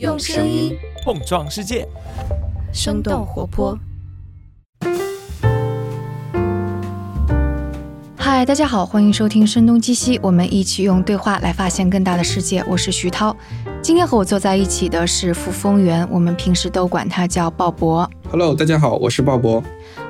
用声音碰撞世界，生动活泼。嗨，大家好，欢迎收听《声东击西》，我们一起用对话来发现更大的世界。我是徐涛，今天和我坐在一起的是傅风源，我们平时都管他叫鲍勃。Hello，大家好，我是鲍勃。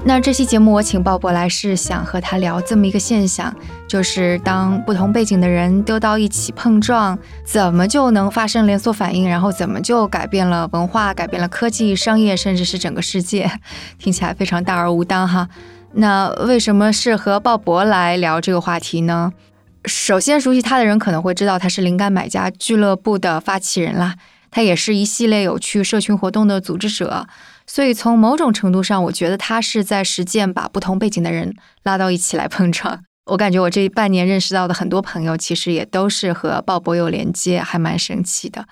那这期节目我请鲍勃来是想和他聊这么一个现象，就是当不同背景的人丢到一起碰撞，怎么就能发生连锁反应，然后怎么就改变了文化、改变了科技、商业，甚至是整个世界？听起来非常大而无当哈。那为什么是和鲍勃来聊这个话题呢？首先，熟悉他的人可能会知道他是灵感买家俱乐部的发起人啦，他也是一系列有趣社群活动的组织者。所以从某种程度上，我觉得他是在实践把不同背景的人拉到一起来碰撞。我感觉我这半年认识到的很多朋友，其实也都是和鲍勃有连接，还蛮神奇的。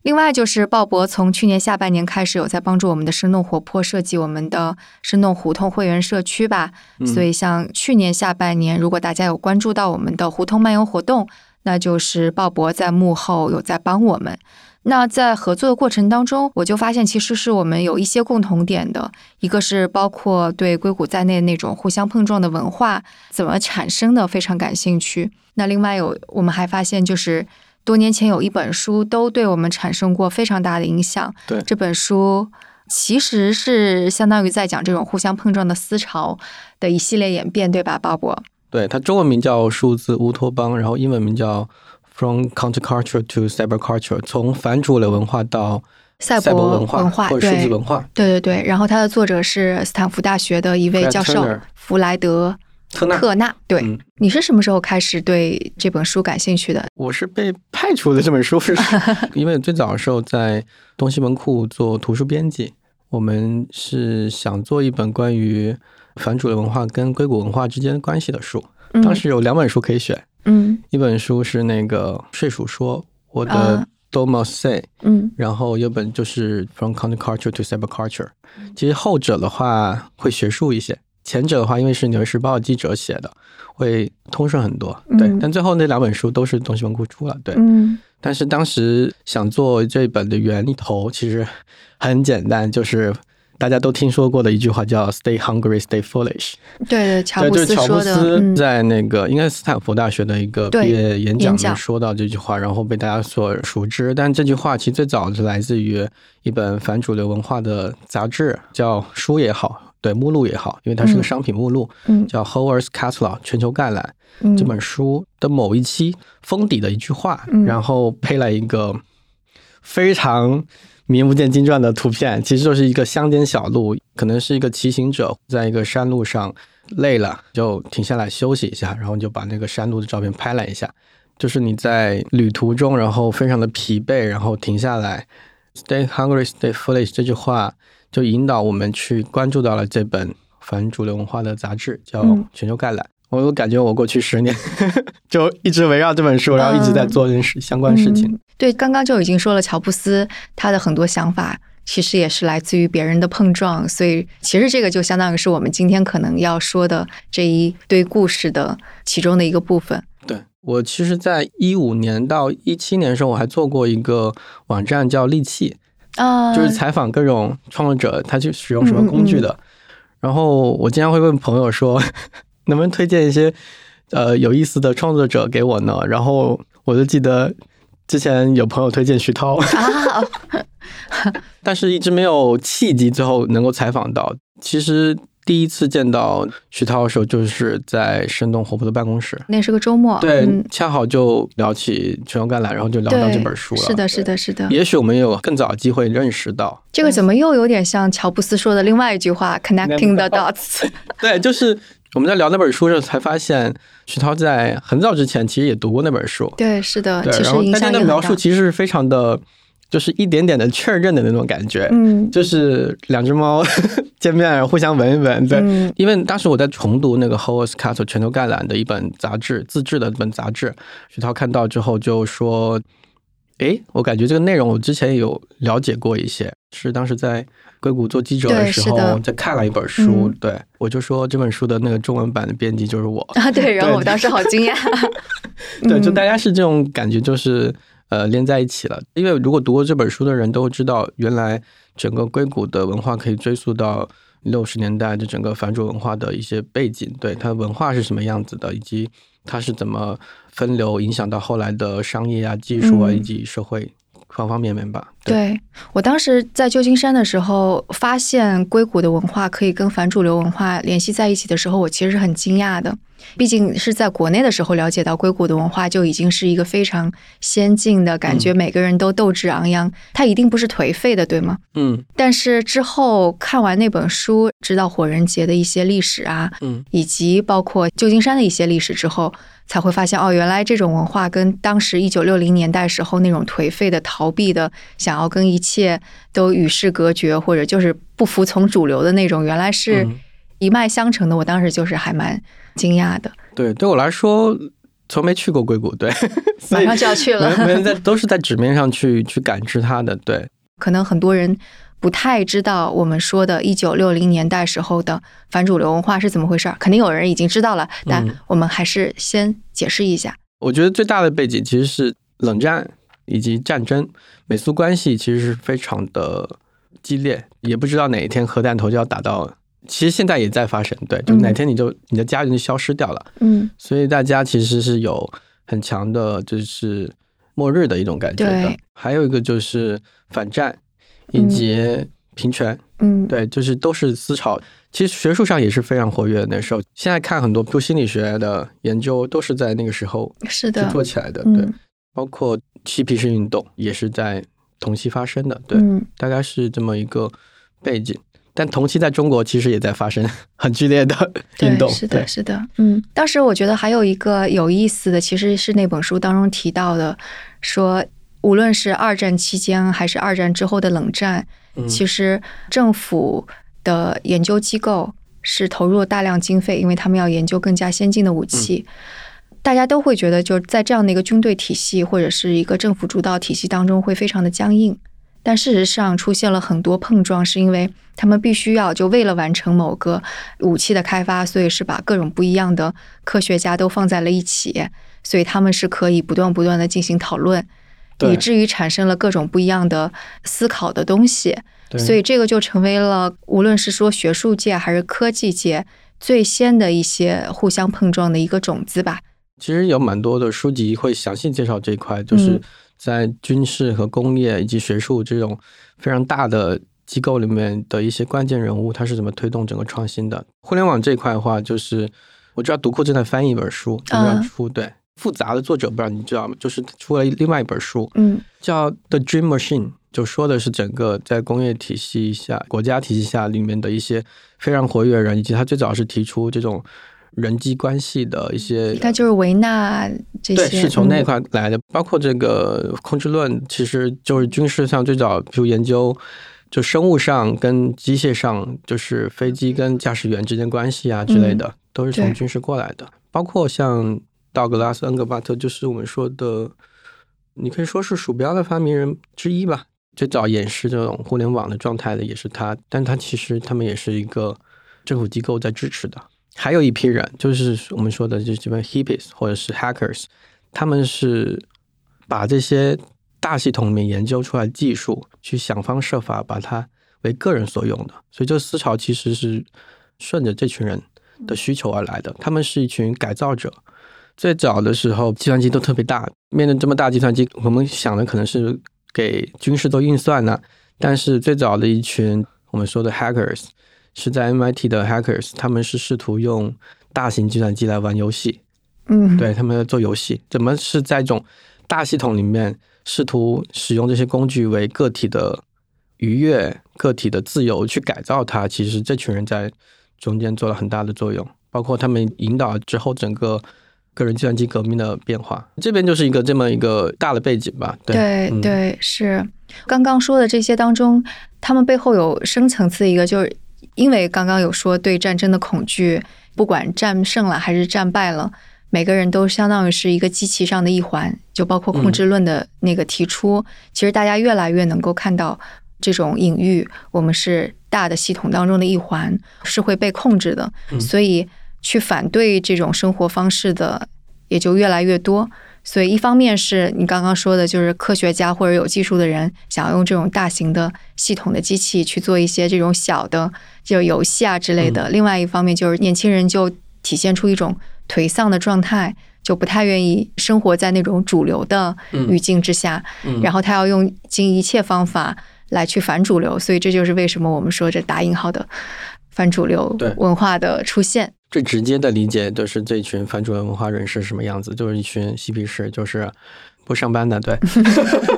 另外就是鲍勃从去年下半年开始有在帮助我们的生动活泼设计我们的生动胡同会员社区吧，嗯所以像去年下半年，如果大家有关注到我们的胡同漫游活动，那就是鲍勃在幕后有在帮我们。那在合作的过程当中，我就发现其实是我们有一些共同点的，一个是包括对硅谷在内那种互相碰撞的文化怎么产生的非常感兴趣。那另外有我们还发现就是。多年前有一本书都对我们产生过非常大的影响。对这本书其实是相当于在讲这种互相碰撞的思潮的一系列演变，对吧，鲍勃？对，它中文名叫数字乌托邦，然后英文名叫 From Counterculture to Cyberculture，从反主流文化到赛赛博文文化或者数字文化。对对对，然后它的作者是斯坦福大学的一位教授弗莱德特纳，特纳。对，嗯你是什么时候开始对这本书感兴趣的？我是被派出的这本书是，因为最早的时候在东西门库做图书编辑，我们是想做一本关于反主流文化跟硅谷文化之间关系的书。嗯当时有两本书可以选，嗯一本书是那个睡鼠说我的啊 Domo Say，、嗯然后有本就是 From Counterculture to Cyberculture。其实后者的话会学术一些，前者的话因为是《纽约时报》记者写的，会通顺很多。对，嗯但最后那两本书都是东西文库出了，对。嗯但是当时想做这本的源头其实很简单，就是大家都听说过的一句话叫 “Stay hungry, stay foolish”。对对，乔对，布就是乔布斯说的。嗯在那个应该是斯坦福大学的一个毕业演讲里说到这句话，然后被大家所熟知。但这句话其实最早是来自于一本反主流文化的杂志，叫书也好，对目录也好，因为它是个嗯商品目录，嗯叫 Howard's Catalog 全球概览。嗯这本书的某一期封底的一句话，嗯然后配了一个非常名不见经传的图片，其实就是一个乡间小路，可能是一个骑行者在一个山路上累了就停下来休息一下，然后就把那个山路的照片拍了一下。就是你在旅途中，然后非常的疲惫，然后停下来，“Stay hungry, stay foolish” 这句话就引导我们去关注到了这本反主流文化的杂志，叫嗯《全球概览》。我有感觉，我过去十年就一直围绕这本书，然后一直在做这件事相关事情。嗯对，刚刚就已经说了，乔布斯他的很多想法其实也是来自于别人的碰撞，所以其实这个就相当于是我们今天可能要说的这一堆故事的其中的一个部分。对我，其实，在一五年到一七年的时候，我还做过一个网站叫利器，啊就是采访各种创作者，他去使用什么工具的。然后我经常会问朋友说，能不能推荐一些呃有意思的创作者给我呢？然后我就记得之前有朋友推荐徐涛，啊，但是一直没有契机，最后能够采访到。其实第一次见到徐涛的时候，就是在生动活泼的办公室。那是个周末，对，嗯，恰好就聊起全球橄榄，然后就聊到，这本书了。是的，是的，是的。也许我们有更早的机会认识到，这个怎么又有点像乔布斯说的另外一句话 “connecting the dots”？对，就是我们在聊那本书的时候才发现，徐涛在很早之前其实也读过那本书。对，是的，对，其然后但是那实影响大。描述其实是非常的，就是一点点的确认的那种感觉，嗯就是两只猫 见面互相闻一闻，对。嗯因为当时我在重读那个 Howard's Castle 全球概览的一本杂志，自制的一本杂志，徐涛看到之后就说：“诶，我感觉这个内容我之前有了解过一些，是当时在硅谷做记者的时候在看了一本书，嗯对我就说这本书的那个中文版的编辑就是我，啊，对，然后我当时好惊讶。对，就嗯大家是这种感觉，就是呃连在一起了。因为如果读过这本书的人都知道，原来整个硅谷的文化可以追溯到六十年代的整个反主文化的一些背景，对它文化是什么样子的，以及它是怎么分流影响到后来的商业啊、技术啊以及社会。方方面面吧。对我当时在旧金山的时候，发现硅谷的文化可以跟反主流文化联系在一起的时候，我其实是很惊讶的。毕竟是在国内的时候了解到硅谷的文化就已经是一个非常先进的感觉，每个人都斗志昂扬，他一定不是颓废的，对吗？嗯。但是之后看完那本书，知道火人节的一些历史啊，嗯，以及包括旧金山的一些历史之后。才会发现哦，原来这种文化跟当时一九六零年代时候那种颓废的、逃避的、想要跟一切都与世隔绝，或者就是不服从主流的那种，原来是一脉相承的。我当时就是还蛮惊讶的。对，对我来说，从没去过硅谷，对，马上就要去了。没人在，都是在纸面上去去感知它的。对，可能很多人。不太知道我们说的1960年代时候的反主流文化是怎么回事儿，肯定有人已经知道了，但我们还是先解释一下。我觉得最大的背景其实是冷战以及战争，美苏关系其实是非常的激烈，也不知道哪一天核弹头就要打到，其实现在也在发生，对，就哪天你就你的家人就消失掉了，嗯，所以大家其实是有很强的就是末日的一种感觉的。还有一个就是反战。以及平权，嗯，对，就是都是思潮。其实学术上也是非常活跃的那时候。现在看很多做心理学的研究，都是在那个时候是的做起来的。对，包括嬉皮士运动也是在同期发生的。对，大概是这么一个背景。但同期在中国其实也在发生 很剧烈的运动。是的，是的。嗯，当时我觉得还有一个有意思的，其实是那本书当中提到的，说。无论是二战期间还是二战之后的冷战，其实政府的研究机构是投入了大量经费，因为他们要研究更加先进的武器。大家都会觉得，就在这样的一个军队体系或者是一个政府主导体系当中，会非常的僵硬。但事实上，出现了很多碰撞，是因为他们必须要就为了完成某个武器的开发，所以是把各种不一样的科学家都放在了一起，所以他们是可以不断不断的进行讨论。以至于产生了各种不一样的思考的东西，所以这个就成为了无论是说学术界还是科技界最先的一些互相碰撞的一个种子吧。其实有蛮多的书籍会详细介绍这一块，就是在军事和工业以及学术这种非常大的机构里面的一些关键人物，他是怎么推动整个创新的。互联网这一块的话，就是我知道读库正在翻译一本书，正在出对。复杂的作者不知道你知道吗？就是出了另外一本书，嗯，叫《The Dream Machine》，就说的是整个在工业体系下、国家体系下里面的一些非常活跃的人，以及他最早是提出这种人际关系的一些。他就是维纳这些，对，是从那块来的。包括这个控制论，其实就是军事上最早，比如研究就生物上跟机械上，就是飞机跟驾驶员之间关系啊之类的，都是从军事过来的。包括像。道格拉斯·恩格巴特就是我们说的，你可以说是鼠标的发明人之一吧。最早演示这种互联网的状态的也是他，但他其实他们也是一个政府机构在支持的。还有一批人，就是我们说的，就是这边 hippies 或者是 hackers，他们是把这些大系统里面研究出来技术，去想方设法把它为个人所用的。所以这个思潮其实是顺着这群人的需求而来的。他们是一群改造者。最早的时候，计算机都特别大。面对这么大计算机，我们想的可能是给军事做运算呢。但是最早的一群我们说的 hackers 是在 MIT 的 hackers，他们是试图用大型计算机来玩游戏。嗯，对他们在做游戏，怎么是在一种大系统里面试图使用这些工具为个体的愉悦、个体的自由去改造它？其实这群人在中间做了很大的作用，包括他们引导之后整个。个人计算机革命的变化，这边就是一个这么一个大的背景吧。对对，是刚刚说的这些当中，他们背后有深层次一个，就是因为刚刚有说对战争的恐惧，不管战胜了还是战败了，每个人都相当于是一个机器上的一环，就包括控制论的那个提出，其实大家越来越能够看到这种隐喻，我们是大的系统当中的一环，是会被控制的，所以。去反对这种生活方式的也就越来越多，所以一方面是你刚刚说的，就是科学家或者有技术的人想要用这种大型的系统的机器去做一些这种小的就游戏啊之类的；另外一方面就是年轻人就体现出一种颓丧的状态，就不太愿意生活在那种主流的语境之下，然后他要用尽一切方法来去反主流，所以这就是为什么我们说这打引号的反主流文化的出现。最直接的理解就是这群反主流文化人士什么样子，就是一群嬉皮士，就是不上班的。对，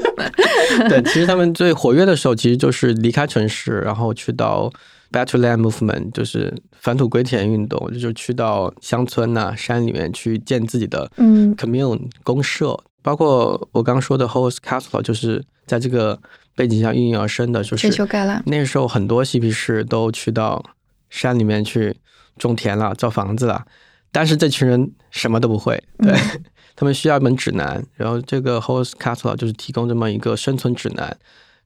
对，其实他们最活跃的时候，其实就是离开城市，然后去到 Back to Land Movement，就是返土归田运动，就去到乡村呐、山里面去建自己的嗯 commune 公社。包括我刚刚说的 Host Castle，就是在这个背景下应运而生的，就是那时候很多嬉皮士都去到山里面去。种田了，造房子了，但是这群人什么都不会，对 他们需要一本指南。然后这个 Host Castle 就是提供这么一个生存指南，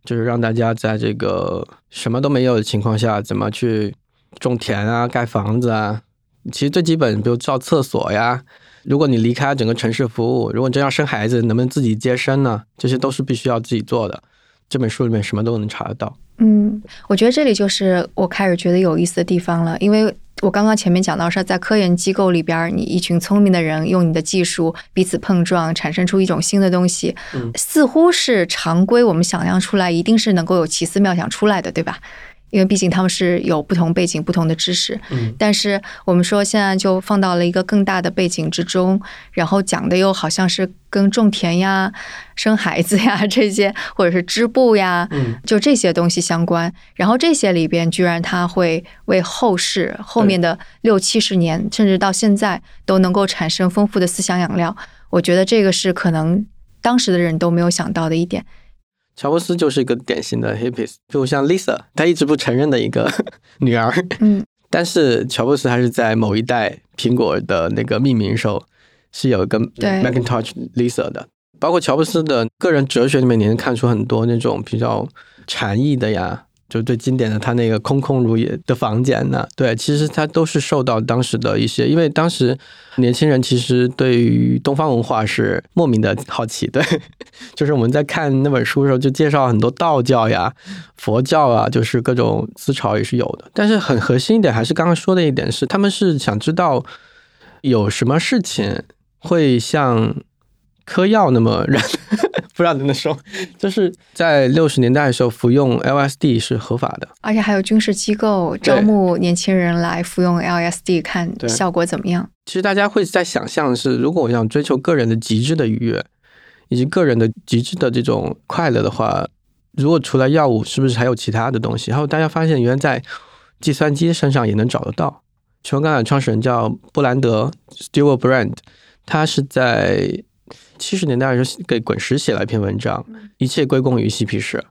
就是让大家在这个什么都没有的情况下，怎么去种田啊、盖房子啊。其实最基本，比如造厕所呀。如果你离开整个城市服务，如果你真要生孩子，能不能自己接生呢？这些都是必须要自己做的。这本书里面什么都能查得到。嗯，我觉得这里就是我开始觉得有意思的地方了，因为。我刚刚前面讲到说，在科研机构里边，你一群聪明的人用你的技术彼此碰撞，产生出一种新的东西，似乎是常规。我们想象出来，一定是能够有奇思妙想出来的，对吧？因为毕竟他们是有不同背景、不同的知识，嗯，但是我们说现在就放到了一个更大的背景之中，然后讲的又好像是跟种田呀、生孩子呀这些，或者是织布呀，嗯，就这些东西相关。然后这些里边，居然他会为后世后面的六七十年，甚至到现在都能够产生丰富的思想养料。我觉得这个是可能当时的人都没有想到的一点。乔布斯就是一个典型的 hippies，就像 Lisa，她一直不承认的一个 女儿。嗯，但是乔布斯还是在某一代苹果的那个命名时候是有一个 Macintosh Lisa 的。包括乔布斯的个人哲学里面，你能看出很多那种比较禅意的呀。就最经典的他那个空空如也的房间呢？对，其实他都是受到当时的一些，因为当时年轻人其实对于东方文化是莫名的好奇。对，就是我们在看那本书的时候，就介绍很多道教呀、佛教啊，就是各种思潮也是有的。但是很核心一点，还是刚刚说的一点是，他们是想知道有什么事情会像嗑药那么 让。不知道怎么说，就是在六十年代的时候，服用 LSD 是合法的，而且还有军事机构招募年轻人来服用 LSD，看效果怎么样。其实大家会在想象是，如果我想追求个人的极致的愉悦，以及个人的极致的这种快乐的话，如果除了药物，是不是还有其他的东西？然后大家发现，原来在计算机身上也能找得到。全钢的创始人叫布兰德 （Stewart Brand），他是在。七十年代的时候，给滚石写了一篇文章，一切归功于嬉皮士。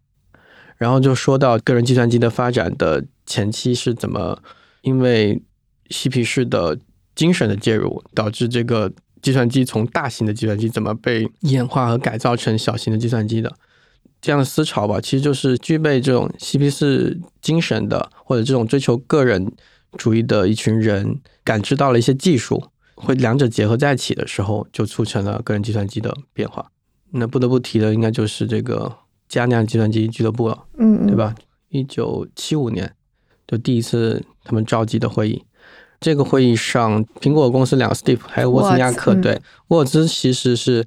然后就说到个人计算机的发展的前期是怎么，因为嬉皮士的精神的介入，导致这个计算机从大型的计算机怎么被演化和改造成小型的计算机的这样的思潮吧，其实就是具备这种嬉皮士精神的，或者这种追求个人主义的一群人，感知到了一些技术。会两者结合在一起的时候，就促成了个人计算机的变化。那不得不提的，应该就是这个加量计算机俱乐部了，嗯，对吧？一九七五年就第一次他们召集的会议，这个会议上，苹果公司两个 Steve 还有沃兹尼亚克，对，沃兹其实是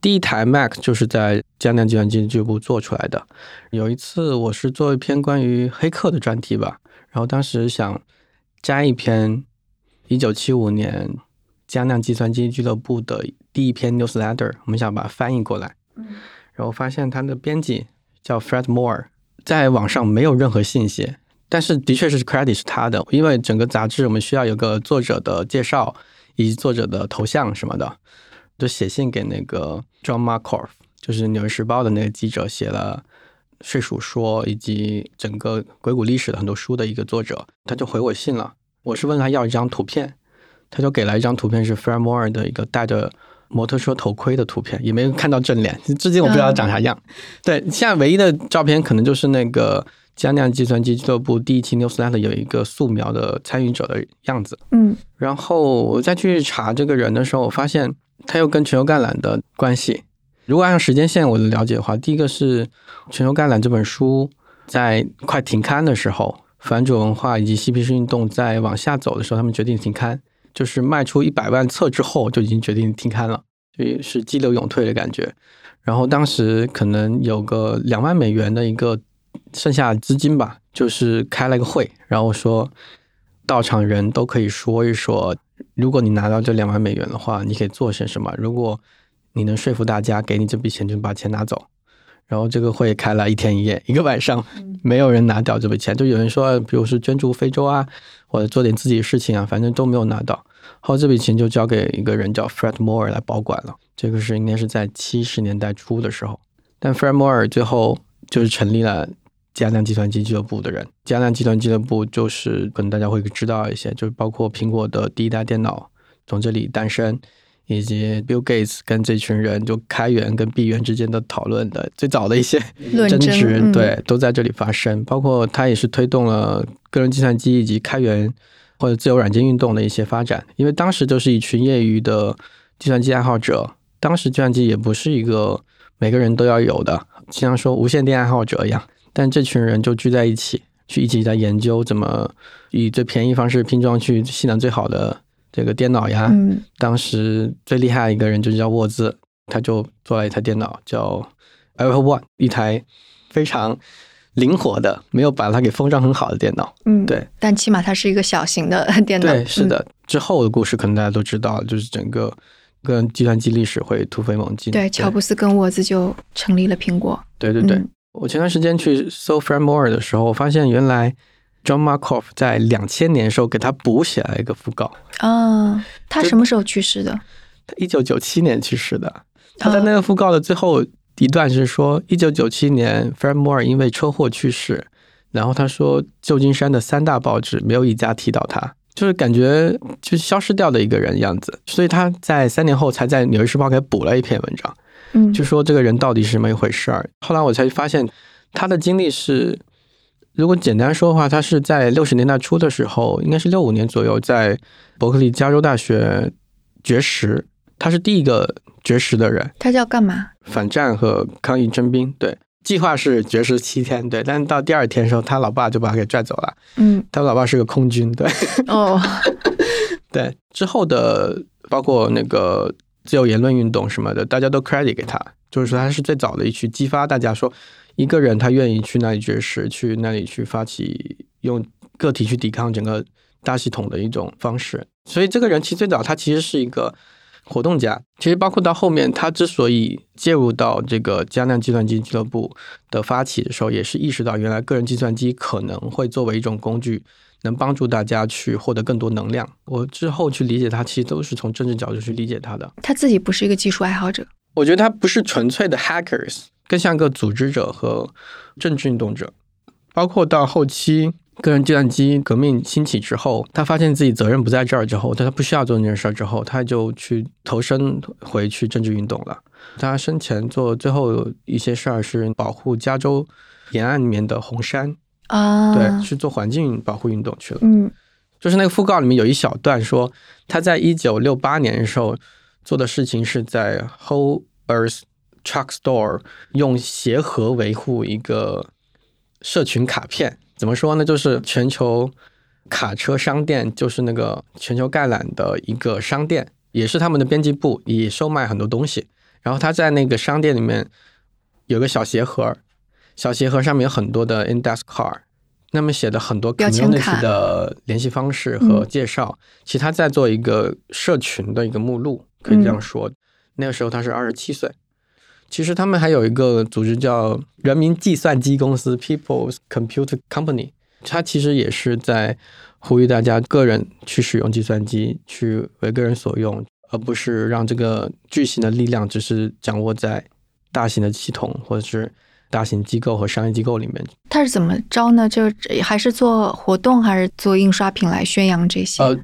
第一台 Mac 就是在加量计算机俱乐部做出来的。有一次我是做一篇关于黑客的专题吧，然后当时想加一篇一九七五年。加量计算机俱乐部的第一篇 newsletter，我们想把它翻译过来。嗯，然后发现它的编辑叫 Fred Moore，在网上没有任何信息，但是的确是 credit 是他的，因为整个杂志我们需要有个作者的介绍以及作者的头像什么的，就写信给那个 John Markoff，就是《纽约时报》的那个记者，写了《睡鼠说》以及整个硅谷历史的很多书的一个作者，他就回我信了。我是问他要一张图片。他就给了一张图片，是 Fred Moore 的一个戴着摩托车头盔的图片，也没有看到正脸，至今我不知道长啥样。对，现在唯一的照片可能就是那个加量计算机俱乐部第一期 Newsletter 有一个素描的参与者的样子。嗯，然后我再去查这个人的时候，我发现他又跟全球橄榄的关系。如果按照时间线我的了解的话，第一个是《全球橄榄》这本书在快停刊的时候，反主文化以及嬉皮士运动在往下走的时候，他们决定停刊，就是卖出一百万册之后就已经决定停刊了，所以是激流勇退的感觉。然后当时可能有个两万美元的一个剩下资金吧，就是开了个会，然后说到场人都可以说一说，如果你拿到这两万美元的话，你可以做些什么？如果你能说服大家给你这笔钱，就把钱拿走。然后这个会开了一天一夜，一个晚上，没有人拿掉这笔钱。就有人说，比如是捐助非洲啊，或者做点自己的事情啊，反正都没有拿到。后这笔钱就交给一个人叫 Fred Moore 来保管了。这个是应该是在七十年代初的时候。但 Fred Moore 最后就是成立了加量计算机俱乐部的人。加量计算机俱乐部就是可能大家会知道一些，就是包括苹果的第一代电脑从这里诞生。以及 Bill Gates 跟这群人就开源跟闭源之间的讨论的最早的一些 争执，对，都在这里发生。包括他也是推动了个人计算机以及开源或者自由软件运动的一些发展。因为当时就是一群业余的计算机爱好者，当时计算机也不是一个每个人都要有的，就像说无线电爱好者一样。但这群人就聚在一起，去一起在研究怎么以最便宜方式拼装去性能最好的。这个电脑呀，当时最厉害的一个人就叫沃兹，他就做了一台电脑叫 Apple One，一台非常灵活的，没有把它给封装很好的电脑。嗯，对，但起码它是一个小型的电脑。对，是的。之后的故事可能大家都知道，就是整个跟计算机历史会突飞猛进。对，乔布斯跟沃兹就成立了苹果。对对对，我前段时间去搜 Moore 的时候，我发现原来。John Markoff 在两千年的时候给他补写了一个讣告啊，他什么时候去世的？他一九九七年去世的。他在那个讣告的最后一段是说，一九九七年 Fred Moore 因为车祸去世，然后他说旧金山的三大报纸没有一家提到他，就是感觉就消失掉的一个人样子。所以他在三年后才在《纽约时报》给补了一篇文章，嗯，就说这个人到底是什么一回事儿。后来我才发现他的经历是。如果简单说的话，他是在六十年代初的时候，应该是六五年左右，在伯克利加州大学绝食。他是第一个绝食的人。他叫干嘛？反战和抗议征兵。对，计划是绝食七天。对，但是到第二天的时候，他老爸就把他给拽走了。嗯，他老爸是个空军。对。哦。对，之后的包括那个自由言论运动什么的，大家都 credit 给他，就是说他是最早的一去激发大家说。一个人他愿意去那里绝食，去那里去发起用个体去抵抗整个大系统的一种方式。所以这个人其实最早他其实是一个活动家。其实包括到后面他之所以介入到这个加量计算机俱乐部的发起的时候，也是意识到原来个人计算机可能会作为一种工具，能帮助大家去获得更多能量。我之后去理解他，其实都是从政治角度去理解他的。他自己不是一个技术爱好者，我觉得他不是纯粹的 hackers。更像个组织者和政治运动者，包括到后期个人计算机革命兴起之后，他发现自己责任不在这儿之后，他他不需要做那件事儿之后，他就去投身回去政治运动了。他生前做最后一些事儿是保护加州沿岸里面的红杉啊，对，去做环境保护运动去了。嗯，就是那个讣告里面有一小段说，他在一九六八年的时候做的事情是在 Whole Earth。Truck Store 用协和维护一个社群卡片，怎么说呢？就是全球卡车商店，就是那个全球概览的一个商店，也是他们的编辑部，也售卖很多东西。然后他在那个商店里面有个小鞋盒，小鞋盒上面有很多的 Index Card，那么写的很多 Community 的联系方式和介绍。其实他在做一个社群的一个目录，可以这样说。那个时候他是二十七岁。其实他们还有一个组织叫人民计算机公司 （People's Computer Company），它其实也是在呼吁大家个人去使用计算机，去为个人所用，而不是让这个巨型的力量只是掌握在大型的系统或者是大型机构和商业机构里面。它是怎么招呢？就还是做活动，还是做印刷品来宣扬这些？呃，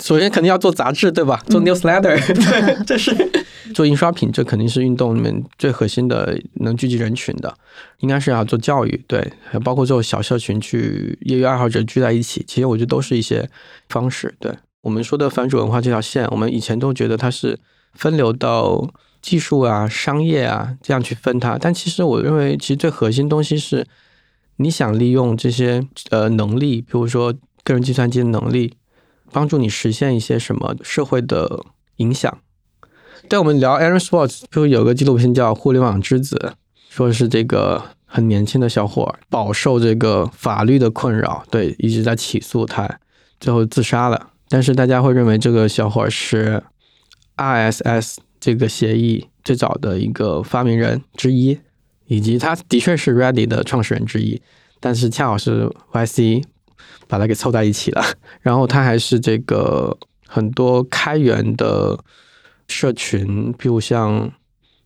首先肯定要做杂志，对吧？做 newsletter，对，这是。做印刷品，这肯定是运动里面最核心的，能聚集人群的，应该是要做教育，对，还包括这种小社群去业余爱好者聚在一起，其实我觉得都是一些方式。对我们说的反主文化这条线，我们以前都觉得它是分流到技术啊、商业啊这样去分它。但其实我认为，其实最核心东西是，你想利用这些呃能力，比如说个人计算机的能力，帮助你实现一些什么社会的影响。对我们聊 Aaron Swartz，就有个纪录片叫《互联网之子》，说是这个很年轻的小伙饱受这个法律的困扰，对，一直在起诉他，最后自杀了。但是大家会认为这个小伙是 RSS 这个协议最早的一个发明人之一，以及他的确是 Ready 的创始人之一，但是恰好是 YC 把它给凑在一起了。然后他还是这个很多开源的。社群，比如像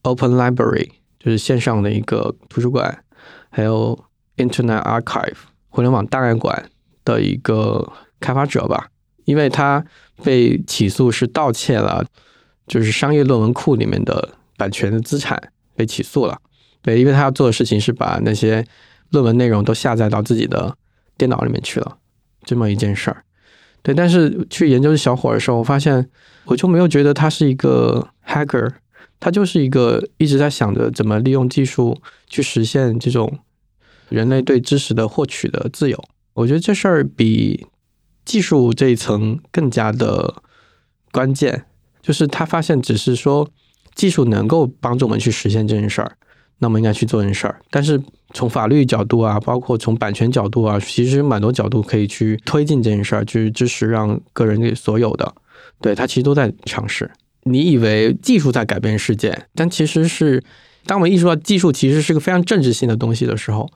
Open Library，就是线上的一个图书馆，还有 Internet Archive，互联网档案馆的一个开发者吧。因为他被起诉是盗窃了，就是商业论文库里面的版权的资产被起诉了。对，因为他要做的事情是把那些论文内容都下载到自己的电脑里面去了，这么一件事儿。对，但是去研究这小伙的时候，我发现我就没有觉得他是一个 hacker，他就是一个一直在想着怎么利用技术去实现这种人类对知识的获取的自由。我觉得这事儿比技术这一层更加的关键，就是他发现只是说技术能够帮助我们去实现这件事儿。那么应该去做这件事儿，但是从法律角度啊，包括从版权角度啊，其实蛮多角度可以去推进这件事儿，就是支持让个人给所有的，对他其实都在尝试。你以为技术在改变世界，但其实是当我们意识到技术其实是个非常政治性的东西的时候，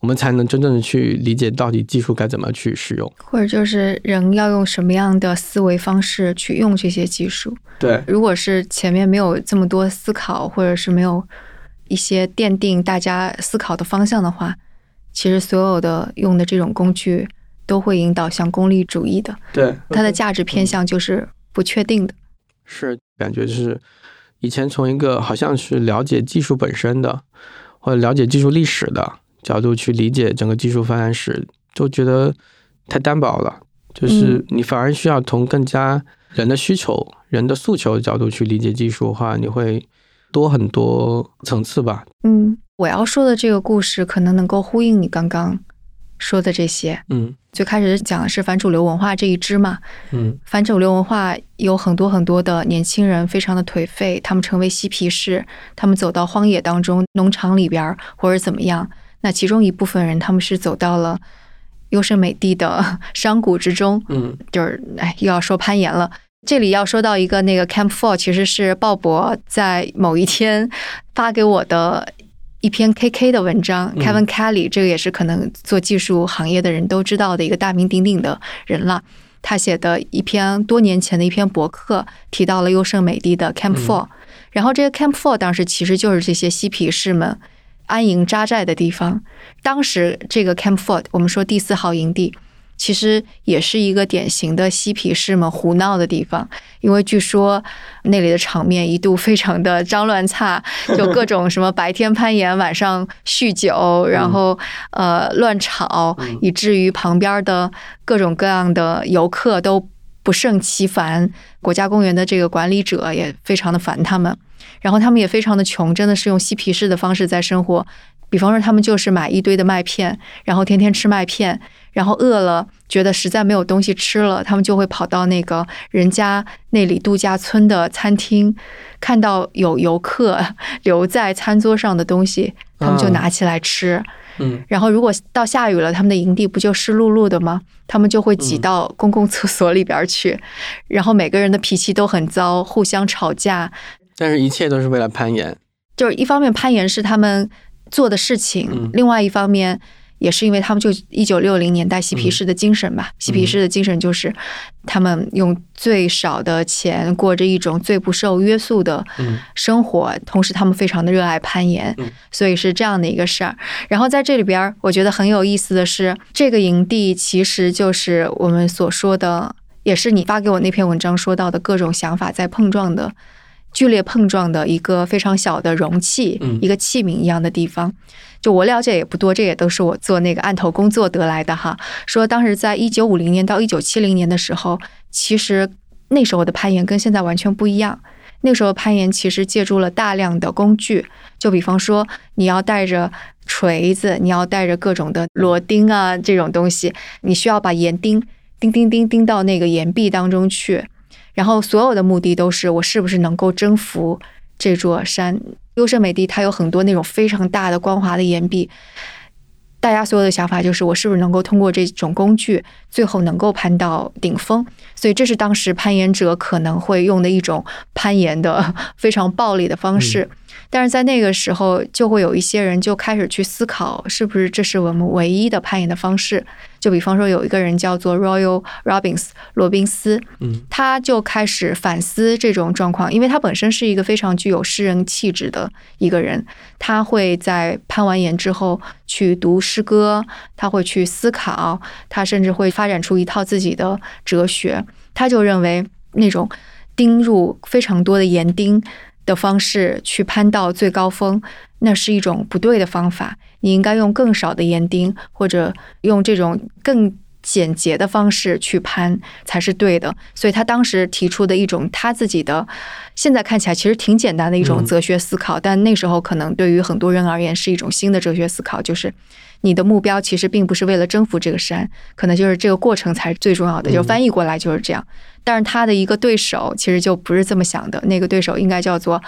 我们才能真正的去理解到底技术该怎么去使用，或者就是人要用什么样的思维方式去用这些技术。对，如果是前面没有这么多思考，或者是没有。一些奠定大家思考的方向的话，其实所有的用的这种工具都会引导向功利主义的。对，它的价值偏向就是不确定的。是，感觉就是以前从一个好像是了解技术本身的，或者了解技术历史的角度去理解整个技术发展史，就觉得太单薄了。就是你反而需要从更加人的需求、人的诉求的角度去理解技术的话，你会。多很多层次吧。嗯，我要说的这个故事可能能够呼应你刚刚说的这些。嗯，最开始讲的是反主流文化这一支嘛。嗯，反主流文化有很多很多的年轻人，非常的颓废，他们成为嬉皮士，他们走到荒野当中、农场里边或者怎么样。那其中一部分人，他们是走到了优胜美地的 山谷之中。嗯，就是哎，又要说攀岩了。这里要说到一个那个 Camp Four，其实是鲍勃在某一天发给我的一篇 KK 的文章。Kevin Kelly，这个也是可能做技术行业的人都知道的一个大名鼎鼎的人了。他写的一篇多年前的一篇博客，提到了优胜美地的 Camp Four。然后这个 Camp Four 当时其实就是这些嬉皮士们安营扎寨的地方。当时这个 Camp Four，我们说第四号营地。其实也是一个典型的嬉皮士们胡闹的地方，因为据说那里的场面一度非常的脏乱差，就各种什么白天攀岩，晚上酗酒，然后呃乱吵，以至于旁边的各种各样的游客都不胜其烦。国家公园的这个管理者也非常的烦他们，然后他们也非常的穷，真的是用嬉皮士的方式在生活。比方说，他们就是买一堆的麦片，然后天天吃麦片，然后饿了，觉得实在没有东西吃了，他们就会跑到那个人家那里度假村的餐厅，看到有游客留在餐桌上的东西，他们就拿起来吃。嗯，然后如果到下雨了，他们的营地不就湿漉漉的吗？他们就会挤到公共厕所里边去，然后每个人的脾气都很糟，互相吵架。但是，一切都是为了攀岩。就是一方面，攀岩是他们。做的事情，另外一方面也是因为他们就一九六零年代嬉皮士的精神吧。嬉皮士的精神就是他们用最少的钱过着一种最不受约束的生活，同时他们非常的热爱攀岩，所以是这样的一个事儿。然后在这里边，我觉得很有意思的是，这个营地其实就是我们所说的，也是你发给我那篇文章说到的各种想法在碰撞的。剧烈碰撞的一个非常小的容器，一个器皿一样的地方。就我了解也不多，这也都是我做那个案头工作得来的哈。说当时在一九五零年到一九七零年的时候，其实那时候的攀岩跟现在完全不一样。那时候攀岩其实借助了大量的工具，就比方说你要带着锤子，你要带着各种的螺钉啊这种东西，你需要把岩钉钉钉钉钉到那个岩壁当中去，然后所有的目的都是我是不是能够征服这座山。优胜美地它有很多那种非常大的光滑的岩壁。大家所有的想法就是，我是不是能够通过这种工具，最后能够攀到顶峰？所以这是当时攀岩者可能会用的一种攀岩的 非常暴力的方式。但是在那个时候，就会有一些人就开始去思考，是不是这是我们唯一的攀岩的方式？就比方说，有一个人叫做 Royal Robbins 罗宾斯，嗯，他就开始反思这种状况，因为他本身是一个非常具有诗人气质的一个人，他会在攀完岩之后去读诗歌，他会去思考，他甚至会发展出一套自己的哲学。他就认为那种钉入非常多的岩钉。的方式去攀到最高峰，那是一种不对的方法。你应该用更少的岩钉，或者用这种更简洁的方式去攀才是对的。所以他当时提出的一种他自己的，现在看起来其实挺简单的一种哲学思考，但那时候可能对于很多人而言是一种新的哲学思考，就是你的目标其实并不是为了征服这个山，可能就是这个过程才是最重要的。就翻译过来就是这样。但是他的一个对手其实就不是这么想的，那个对手应该叫做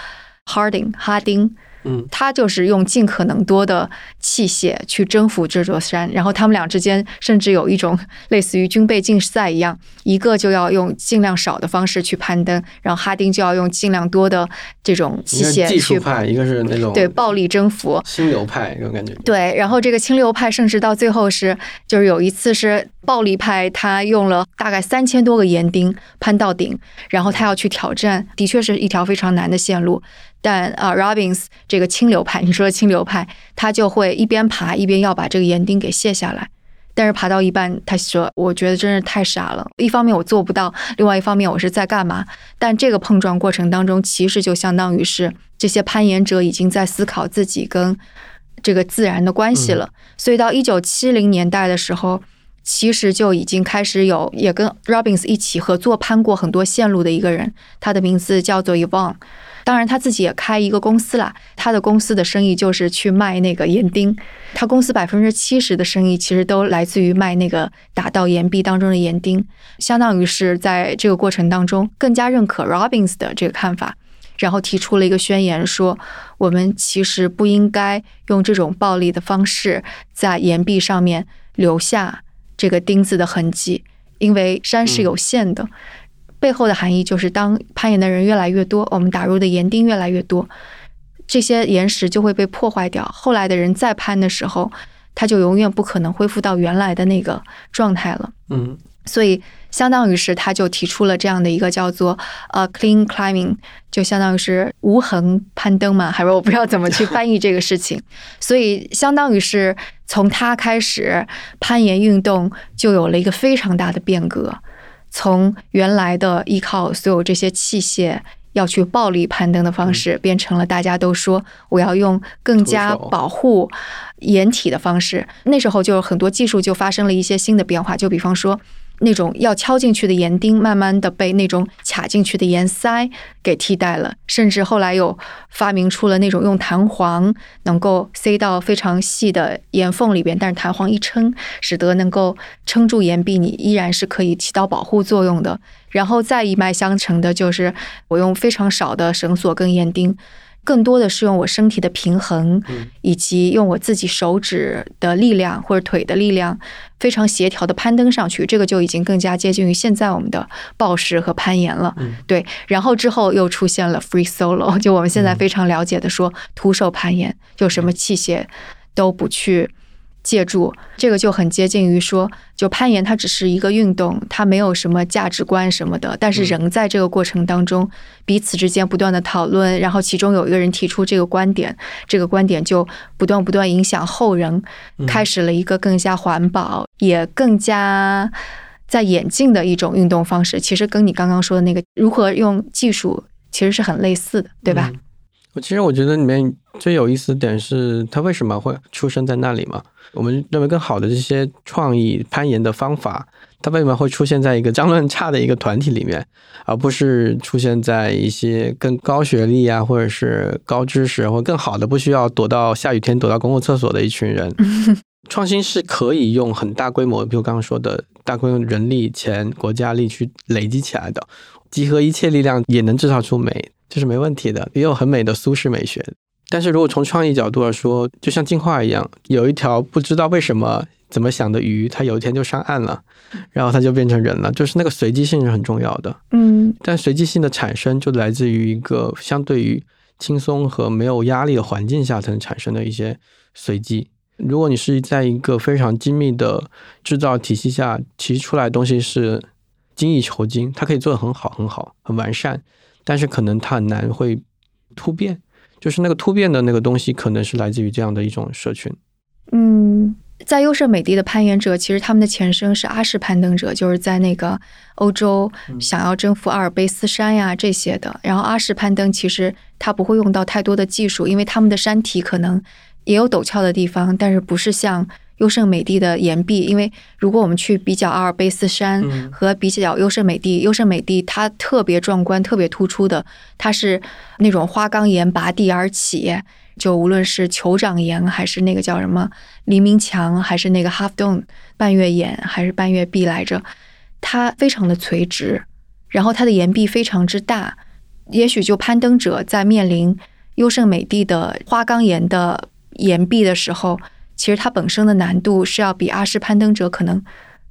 Harding 哈丁。嗯，他就是用尽可能多的器械去征服这座山，然后他们俩之间甚至有一种类似于军备竞赛一样，一个就要用尽量少的方式去攀登，然后哈丁就要用尽量多的这种器械去。技术派，一个是那种对暴力征服。清流派这种感觉。对，然后这个清流派甚至到最后是，就是有一次是暴力派，他用了大概三千多个岩钉攀到顶，然后他要去挑战，的确是一条非常难的线路。但啊，Robbins 这个清流派，你说的清流派，他就会一边爬一边要把这个岩钉给卸下来。但是爬到一半，他说：“我觉得真是太傻了。一方面我做不到，另外一方面我是在干嘛？”但这个碰撞过程当中，其实就相当于是这些攀岩者已经在思考自己跟这个自然的关系了。所以到一九七零年代的时候，其实就已经开始有也跟 Robbins 一起合作攀过很多线路的一个人，他的名字叫做 Yvonne。当然，他自己也开一个公司啦。他的公司的生意就是去卖那个岩钉。他公司百分之七十的生意其实都来自于卖那个打到岩壁当中的岩钉，相当于是在这个过程当中更加认可 Robbins 的这个看法，然后提出了一个宣言，说我们其实不应该用这种暴力的方式在岩壁上面留下这个钉子的痕迹，因为山是有限的。背后的含义就是，当攀岩的人越来越多，我们打入的岩钉越来越多，这些岩石就会被破坏掉。后来的人再攀的时候，他就永远不可能恢复到原来的那个状态了。嗯，所以相当于是他就提出了这样的一个叫做呃 clean climbing，就相当于是无痕攀登嘛，还是我不知道怎么去翻译这个事情。所以相当于是从他开始，攀岩运动就有了一个非常大的变革。从原来的依靠所有这些器械要去暴力攀登的方式，变成了大家都说我要用更加保护掩体的方式。那时候就有很多技术就发生了一些新的变化，就比方说。那种要敲进去的岩钉，慢慢的被那种卡进去的岩塞给替代了，甚至后来又发明出了那种用弹簧能够塞到非常细的岩缝里边，但是弹簧一撑，使得能够撑住岩壁，你依然是可以起到保护作用的。然后再一脉相承的就是，我用非常少的绳索跟岩钉。更多的是用我身体的平衡，以及用我自己手指的力量或者腿的力量，非常协调的攀登上去。这个就已经更加接近于现在我们的暴食和攀岩了。对，然后之后又出现了 free solo，就我们现在非常了解的说徒手攀岩，就什么器械都不去。借助这个就很接近于说，就攀岩它只是一个运动，它没有什么价值观什么的。但是人在这个过程当中，彼此之间不断的讨论，然后其中有一个人提出这个观点，这个观点就不断不断影响后人，开始了一个更加环保也更加在演进的一种运动方式。其实跟你刚刚说的那个如何用技术，其实是很类似的，对吧？我其实我觉得里面最有意思的点是，他为什么会出生在那里嘛？我们认为更好的这些创意攀岩的方法，他为什么会出现在一个脏乱差的一个团体里面，而不是出现在一些更高学历啊，或者是高知识或更好的，不需要躲到下雨天躲到公共厕所的一群人？创新是可以用很大规模，比如刚刚说的大规模人力、钱、国家力去累积起来的，集合一切力量也能制造出美，这是没问题的，也有很美的苏式美学。但是如果从创意角度来说，就像进化一样，有一条不知道为什么。怎么想的鱼，它有一天就上岸了，然后它就变成人了。就是那个随机性是很重要的，嗯。但随机性的产生就来自于一个相对于轻松和没有压力的环境下才能产生的一些随机。如果你是在一个非常精密的制造体系下，其实出来的东西是精益求精，它可以做得很好、很好、很完善，但是可能它很难会突变。就是那个突变的那个东西，可能是来自于这样的一种社群，嗯。在优胜美地的攀岩者，其实他们的前身是阿式攀登者，就是在那个欧洲想要征服阿尔卑斯山呀这些的。然后阿式攀登其实它不会用到太多的技术，因为他们的山体可能也有陡峭的地方，但是不是像优胜美地的岩壁。因为如果我们去比较阿尔卑斯山和比较优胜美地，优胜美地它特别壮观、特别突出的，它是那种花岗岩拔地而起。就无论是酋长岩，还是那个叫什么黎明墙，还是那个 Half Dome 半月岩，还是半月壁来着，它非常的垂直，然后它的岩壁非常之大。也许就攀登者在面临优胜美地的花岗岩的岩壁的时候，其实它本身的难度是要比阿式攀登者可能。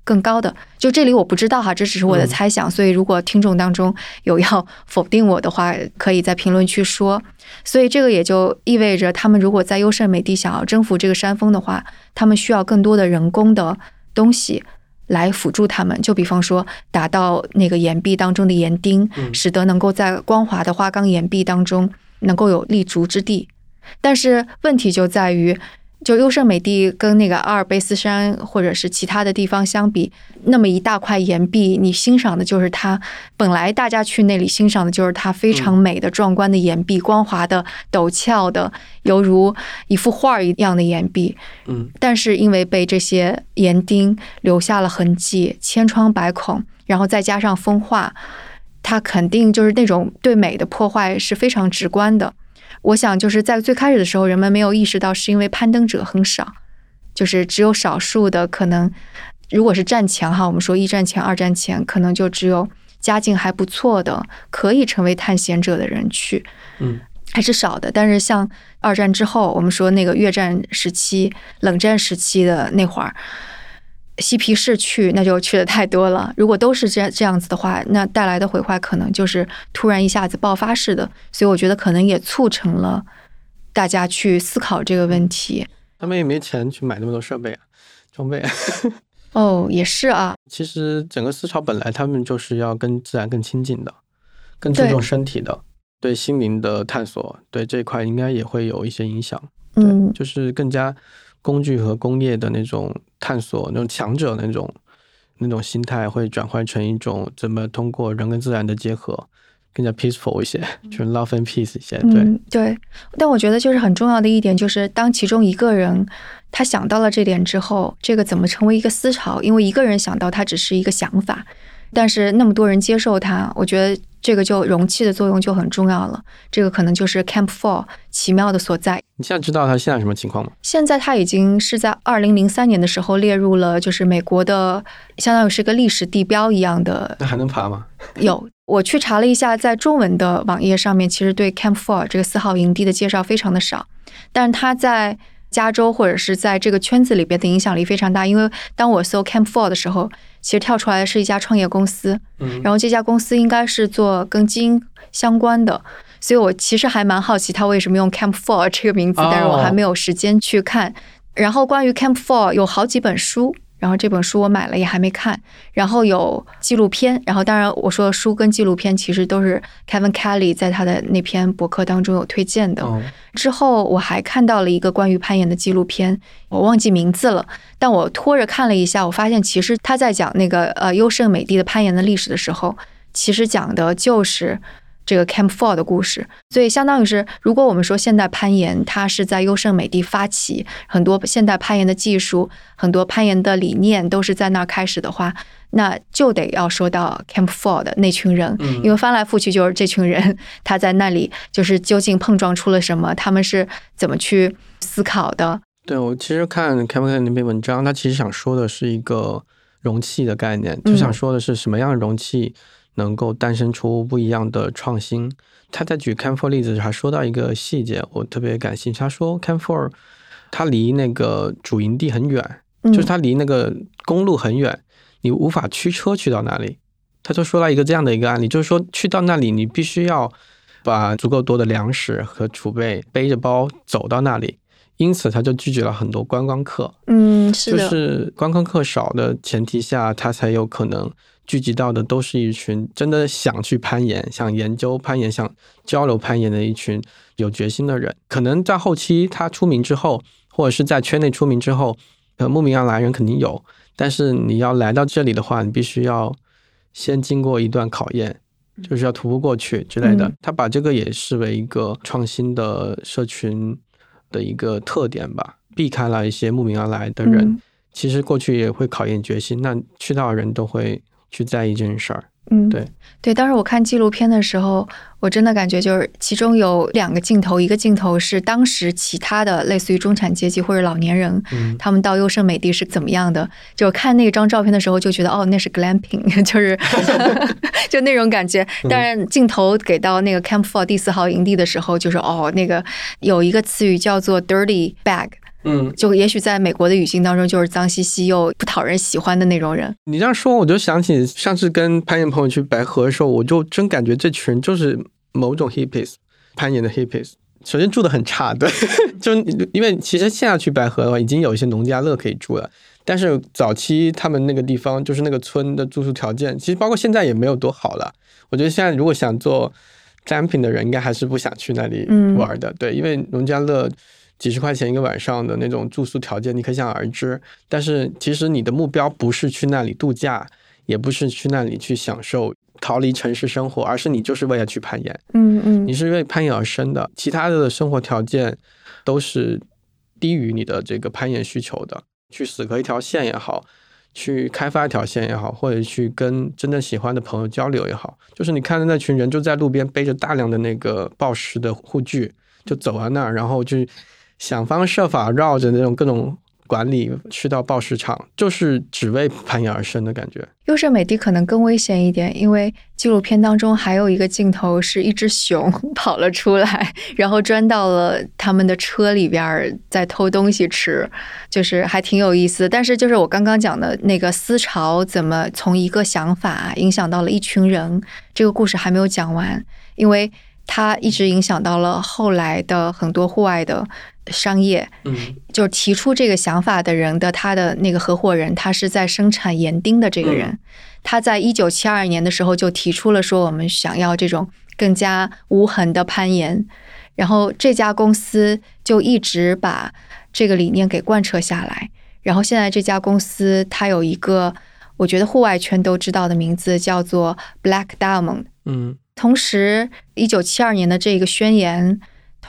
更高的，就这里我不知道哈，这只是我的猜想。所以如果听众当中有要否定我的话，可以在评论区说。所以这个也就意味着，他们如果在优胜美地想要征服这个山峰的话，他们需要更多的人工的东西来辅助他们。就比方说，打到那个岩壁当中的岩钉，使得能够在光滑的花岗岩壁当中能够有立足之地。但是问题就在于。就优胜美地跟那个阿尔卑斯山或者是其他的地方相比，那么一大块岩壁，你欣赏的就是它本来大家去那里欣赏的就是它非常美的壮观的岩壁，光滑的、陡峭的，犹如一幅画一样的岩壁。嗯，但是因为被这些岩钉留下了痕迹，千疮百孔，然后再加上风化，它肯定就是那种对美的破坏是非常直观的。我想就是在最开始的时候，人们没有意识到，是因为攀登者很少，就是只有少数的可能。如果是战前哈，我们说一战前、二战前，可能就只有家境还不错的，可以成为探险者的人去，嗯，还是少的。但是像二战之后，我们说那个越战时期、冷战时期的那会儿。嬉皮士去，那就去的太多了。如果都是这这样子的话，那带来的毁坏可能就是突然一下子爆发式的。所以我觉得可能也促成了大家去思考这个问题。他们也没钱去买那么多设备啊，装备。哦，也是啊。其实整个思潮本来他们就是要跟自然更亲近的，更注重身体的，对心灵的探索，对这一块应该也会有一些影响。嗯，就是更加。工具和工业的那种探索，那种强者那种那种心态，会转换成一种怎么通过人跟自然的结合，更加 peaceful 一些，就是 love and peace 一些。对对，但我觉得就是很重要的一点，就是当其中一个人他想到了这点之后，这个怎么成为一个思潮？因为一个人想到，他只是一个想法。但是那么多人接受它，我觉得这个就容器的作用就很重要了。这个可能就是 Camp Four 奇妙的所在。你现在知道它现在什么情况吗？现在它已经是在二零零三年的时候列入了，就是美国的，相当于是个历史地标一样的。那还能爬吗？有，我去查了一下，在中文的网页上面，其实对 Camp Four 这个四号营地的介绍非常的少，但是它在。加州或者是在这个圈子里边的影响力非常大，因为当我搜 Camp Four 的时候，其实跳出来的是一家创业公司，嗯，然后这家公司应该是做跟基因相关的，所以我其实还蛮好奇他为什么用 Camp Four 这个名字，但是我还没有时间去看。然后关于 Camp Four 有好几本书。然后这本书我买了也还没看，然后有纪录片，然后当然我说的书跟纪录片其实都是 Kevin Kelly 在他的那篇博客当中有推荐的。之后我还看到了一个关于攀岩的纪录片，我忘记名字了，但我拖着看了一下，我发现其实他在讲那个呃优胜美地的攀岩的历史的时候，其实讲的就是这个 Camp Four 的故事。所以相当于是，如果我们说现代攀岩，它是在优胜美地发起，很多现代攀岩的技术、很多攀岩的理念都是在那儿开始的话，那就得要说到 Camp Four 的那群人，因为翻来覆去就是这群人，他在那里就是究竟碰撞出了什么，他们是怎么去思考的。对我其实看 Camp Four 那篇文章，他其实想说的是一个容器的概念，就想说的是什么样的容器能够诞生出不一样的创新。他在举 Camp Four 例子时还说到一个细节，我特别感兴趣。他说 Camp Four 它离那个主营地很远，就是它离那个公路很远。你无法驱车去到那里，他就说了一个这样的一个案例，就是说去到那里，你必须要把足够多的粮食和储备背着包走到那里，因此他就拒绝了很多观光客。嗯，是的，就是观光客少的前提下，他才有可能聚集到的都是一群真的想去攀岩、想研究攀岩、想交流攀岩的一群有决心的人。可能在后期他出名之后，或者是在圈内出名之后，呃，慕名而来人肯定有。但是你要来到这里的话，你必须要先经过一段考验，就是要徒步过去之类的。他把这个也视为一个创新的社群的一个特点吧，避开了一些慕名而来的人。其实过去也会考验决心，那去到的人都会去在意这件事儿。嗯，对对，当时我看纪录片的时候，我真的感觉就是其中有两个镜头，一个镜头是当时其他的类似于中产阶级或者老年人，他们到优胜美地是怎么样的？就看那张照片的时候，就觉得哦，那是 glamping，就是 就那种感觉。但是镜头给到那个 Camp Four 第四号营地的时候，就是哦，那个有一个词语叫做 dirty bag。嗯，就也许在美国的语境当中，就是脏兮兮又不讨人喜欢的那种人。你这样说，我就想起上次跟攀岩朋友去白河的时候，我就真感觉这群人就是某种 hippies，攀岩的 hippies。首先住的很差，对，就因为其实现在去白河的话，已经有一些农家乐可以住了，但是早期他们那个地方就是那个村的住宿条件，其实包括现在也没有多好了。我觉得现在如果想做 camping 的人，应该还是不想去那里玩的，对，因为农家乐。几十块钱一个晚上的那种住宿条件，你可想而知。但是其实你的目标不是去那里度假，也不是去那里去享受逃离城市生活，而是你就是为了去攀岩。嗯嗯，你是为攀岩而生的，其他的生活条件都是低于你的这个攀岩需求的。去死磕一条线也好，去开发一条线也好，或者去跟真正喜欢的朋友交流也好，就是你看的那群人就在路边背着大量的那个暴食的护具，就走到那儿，然后就。想方设法绕着那种各种管理去到报市场，就是只为攀岩而生的感觉。优胜美地可能更危险一点，因为纪录片当中还有一个镜头是一只熊 跑了出来，然后钻到了他们的车里边在偷东西吃，就是还挺有意思。但是就是我刚刚讲的那个思潮怎么从一个想法影响到了一群人，这个故事还没有讲完，因为它一直影响到了后来的很多户外的。商业，嗯，就是提出这个想法的人的他的那个合伙人，他是在生产岩钉的这个人，他在一九七二年的时候就提出了说，我们想要这种更加无痕的攀岩，然后这家公司就一直把这个理念给贯彻下来，然后现在这家公司它有一个我觉得户外圈都知道的名字叫做 Black Diamond，嗯，同时一九七二年的这个宣言。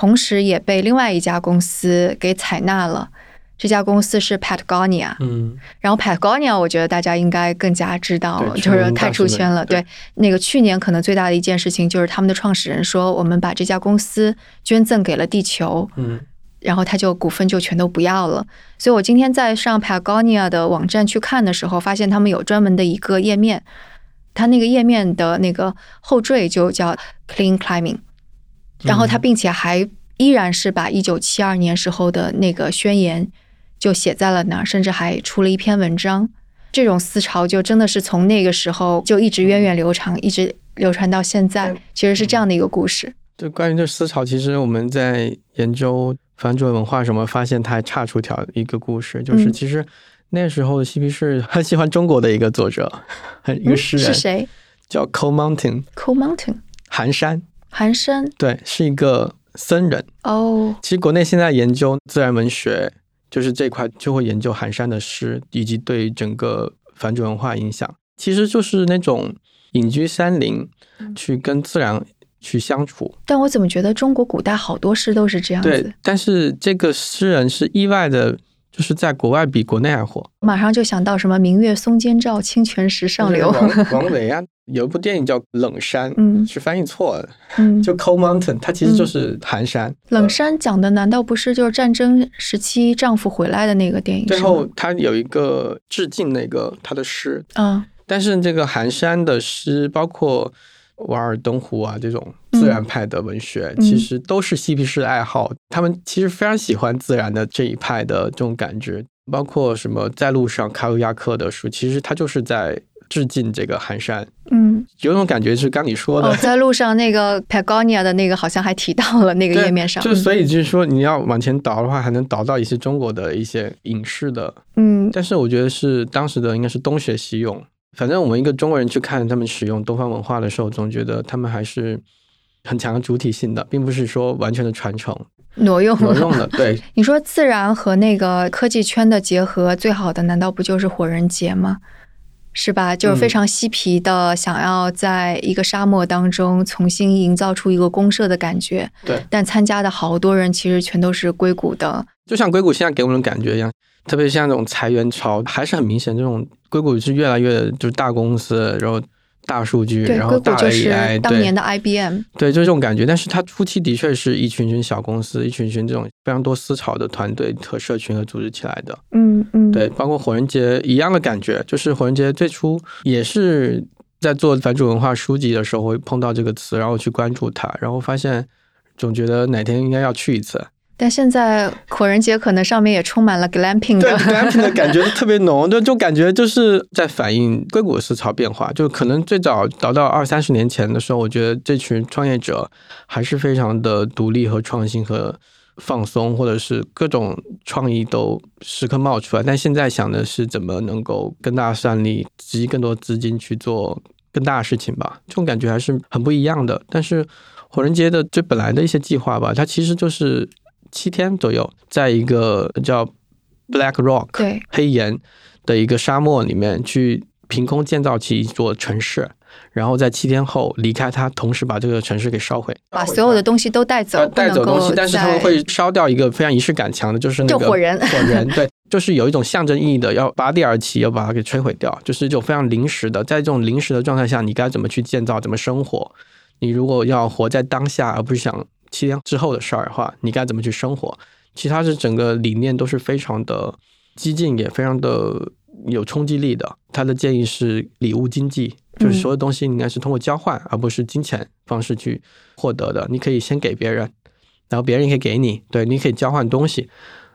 同时也被另外一家公司给采纳了，这家公司是 Patagonia。嗯，然后 Patagonia，我觉得大家应该更加知道了，就是太出圈了。对，那个去年可能最大的一件事情就是他们的创始人说，我们把这家公司捐赠给了地球。嗯，然后他就股份就全都不要了。所以我今天在上 Patagonia 的网站去看的时候，发现他们有专门的一个页面，它那个页面的那个后缀就叫 Clean Climbing。然后他并且还依然是把一九七二年时候的那个宣言就写在了那儿，甚至还出了一篇文章。这种思潮就真的是从那个时候就一直源远流长，一直流传到现在。其实是这样的一个故事。就，关于这思潮，其实我们在研究反主文化什么，发现它还差出条一个故事，就是其实那时候的嬉皮士很喜欢中国的一个作者，一个诗人是谁？叫 Cold Mountain，Cold Mountain，寒山。寒山对，是一个僧人哦。其实国内现在研究自然文学，就是这块就会研究寒山的诗，以及对整个反主文化影响。其实就是那种隐居山林，去跟自然去相处。但我怎么觉得中国古代好多诗都是这样对子？，但是这个诗人是意外的，就是在国外比国内还火。马上就想到什么“明月松间照，清泉石上流王王维啊，有一部电影叫《冷山》，嗯是翻译错了，”。嗯，就 Cold Mountain，它其实就是寒山。冷山讲的难道不是就是战争时期丈夫回来的那个电影？最后他有一个致敬那个他的诗，嗯，但是这个寒山的诗，包括《瓦尔登湖》啊这种自然派的文学，嗯其实都是嬉皮士的爱好。他们其实非常喜欢自然的这一派的这种感觉，包括什么在路上卡鲁亚克的书，其实他就是在致敬这个寒山。嗯，有种感觉是刚你说的，哦，在路上那个 Patagonia 的那个好像还提到了那个页面上，就所以就是说，你要往前倒的话，还能倒到一些中国的一些影视的，嗯但是我觉得是当时的应该是东学西用。反正我们一个中国人去看他们使用东方文化的时候，总觉得他们还是很强的主体性的，并不是说完全的传承挪用。挪用的。对，你说自然和那个科技圈的结合，最好的难道不就是火人节吗？是吧？就是非常嬉皮的，想要在一个沙漠当中重新营造出一个公社的感觉。对但参加的好多人其实全都是硅谷的。就像硅谷现在给我们的感觉一样，特别像这种裁员潮，还是很明显。这种硅谷是越来越就是大公司，然后大数据，然后大 AI，对当年的 IBM。对，就是这种感觉。但是它初期的确是一群群小公司，一群群这种非常多思潮的团队和社群和组织起来的。嗯嗯，对，包括火人节一样的感觉，就是火人节最初也是在做反主文化书籍的时候会碰到这个词，然后去关注它，然后发现总觉得哪天应该要去一次。但现在火人节可能上面也充满了 glamping 对。glamping 的感觉特别浓，就就感觉就是在反映硅谷的思潮变化。就可能最早倒到二三十年前的时候，我觉得这群创业者还是非常的独立和创新和放松，或者是各种创意都时刻冒出来。但现在想的是怎么能够更大算力，集更多资金去做更大的事情吧。这种感觉还是很不一样的。但是火人节的最本来的一些计划吧，它其实就是七天左右，在一个叫 Black Rock 对，黑岩的一个沙漠里面去凭空建造起一座城市，然后在七天后离开它，同时把这个城市给烧毁，把所有的东西都带走，带走东西，但是他们会烧掉一个非常仪式感强的，就是那个就火人火人对，就是有一种象征意义的，要拔地而起，要把它给摧毁掉，就是一种非常临时的，在这种临时的状态下，你该怎么去建造，怎么生活？你如果要活在当下，而不是想七天之后的事儿的话，你该怎么去生活？其他是整个理念都是非常的激进，也非常的有冲击力的。他的建议是礼物经济，就是所有东西应该是通过交换，而不是金钱方式去获得的。你可以先给别人，然后别人也可以给你，对，你可以交换东西，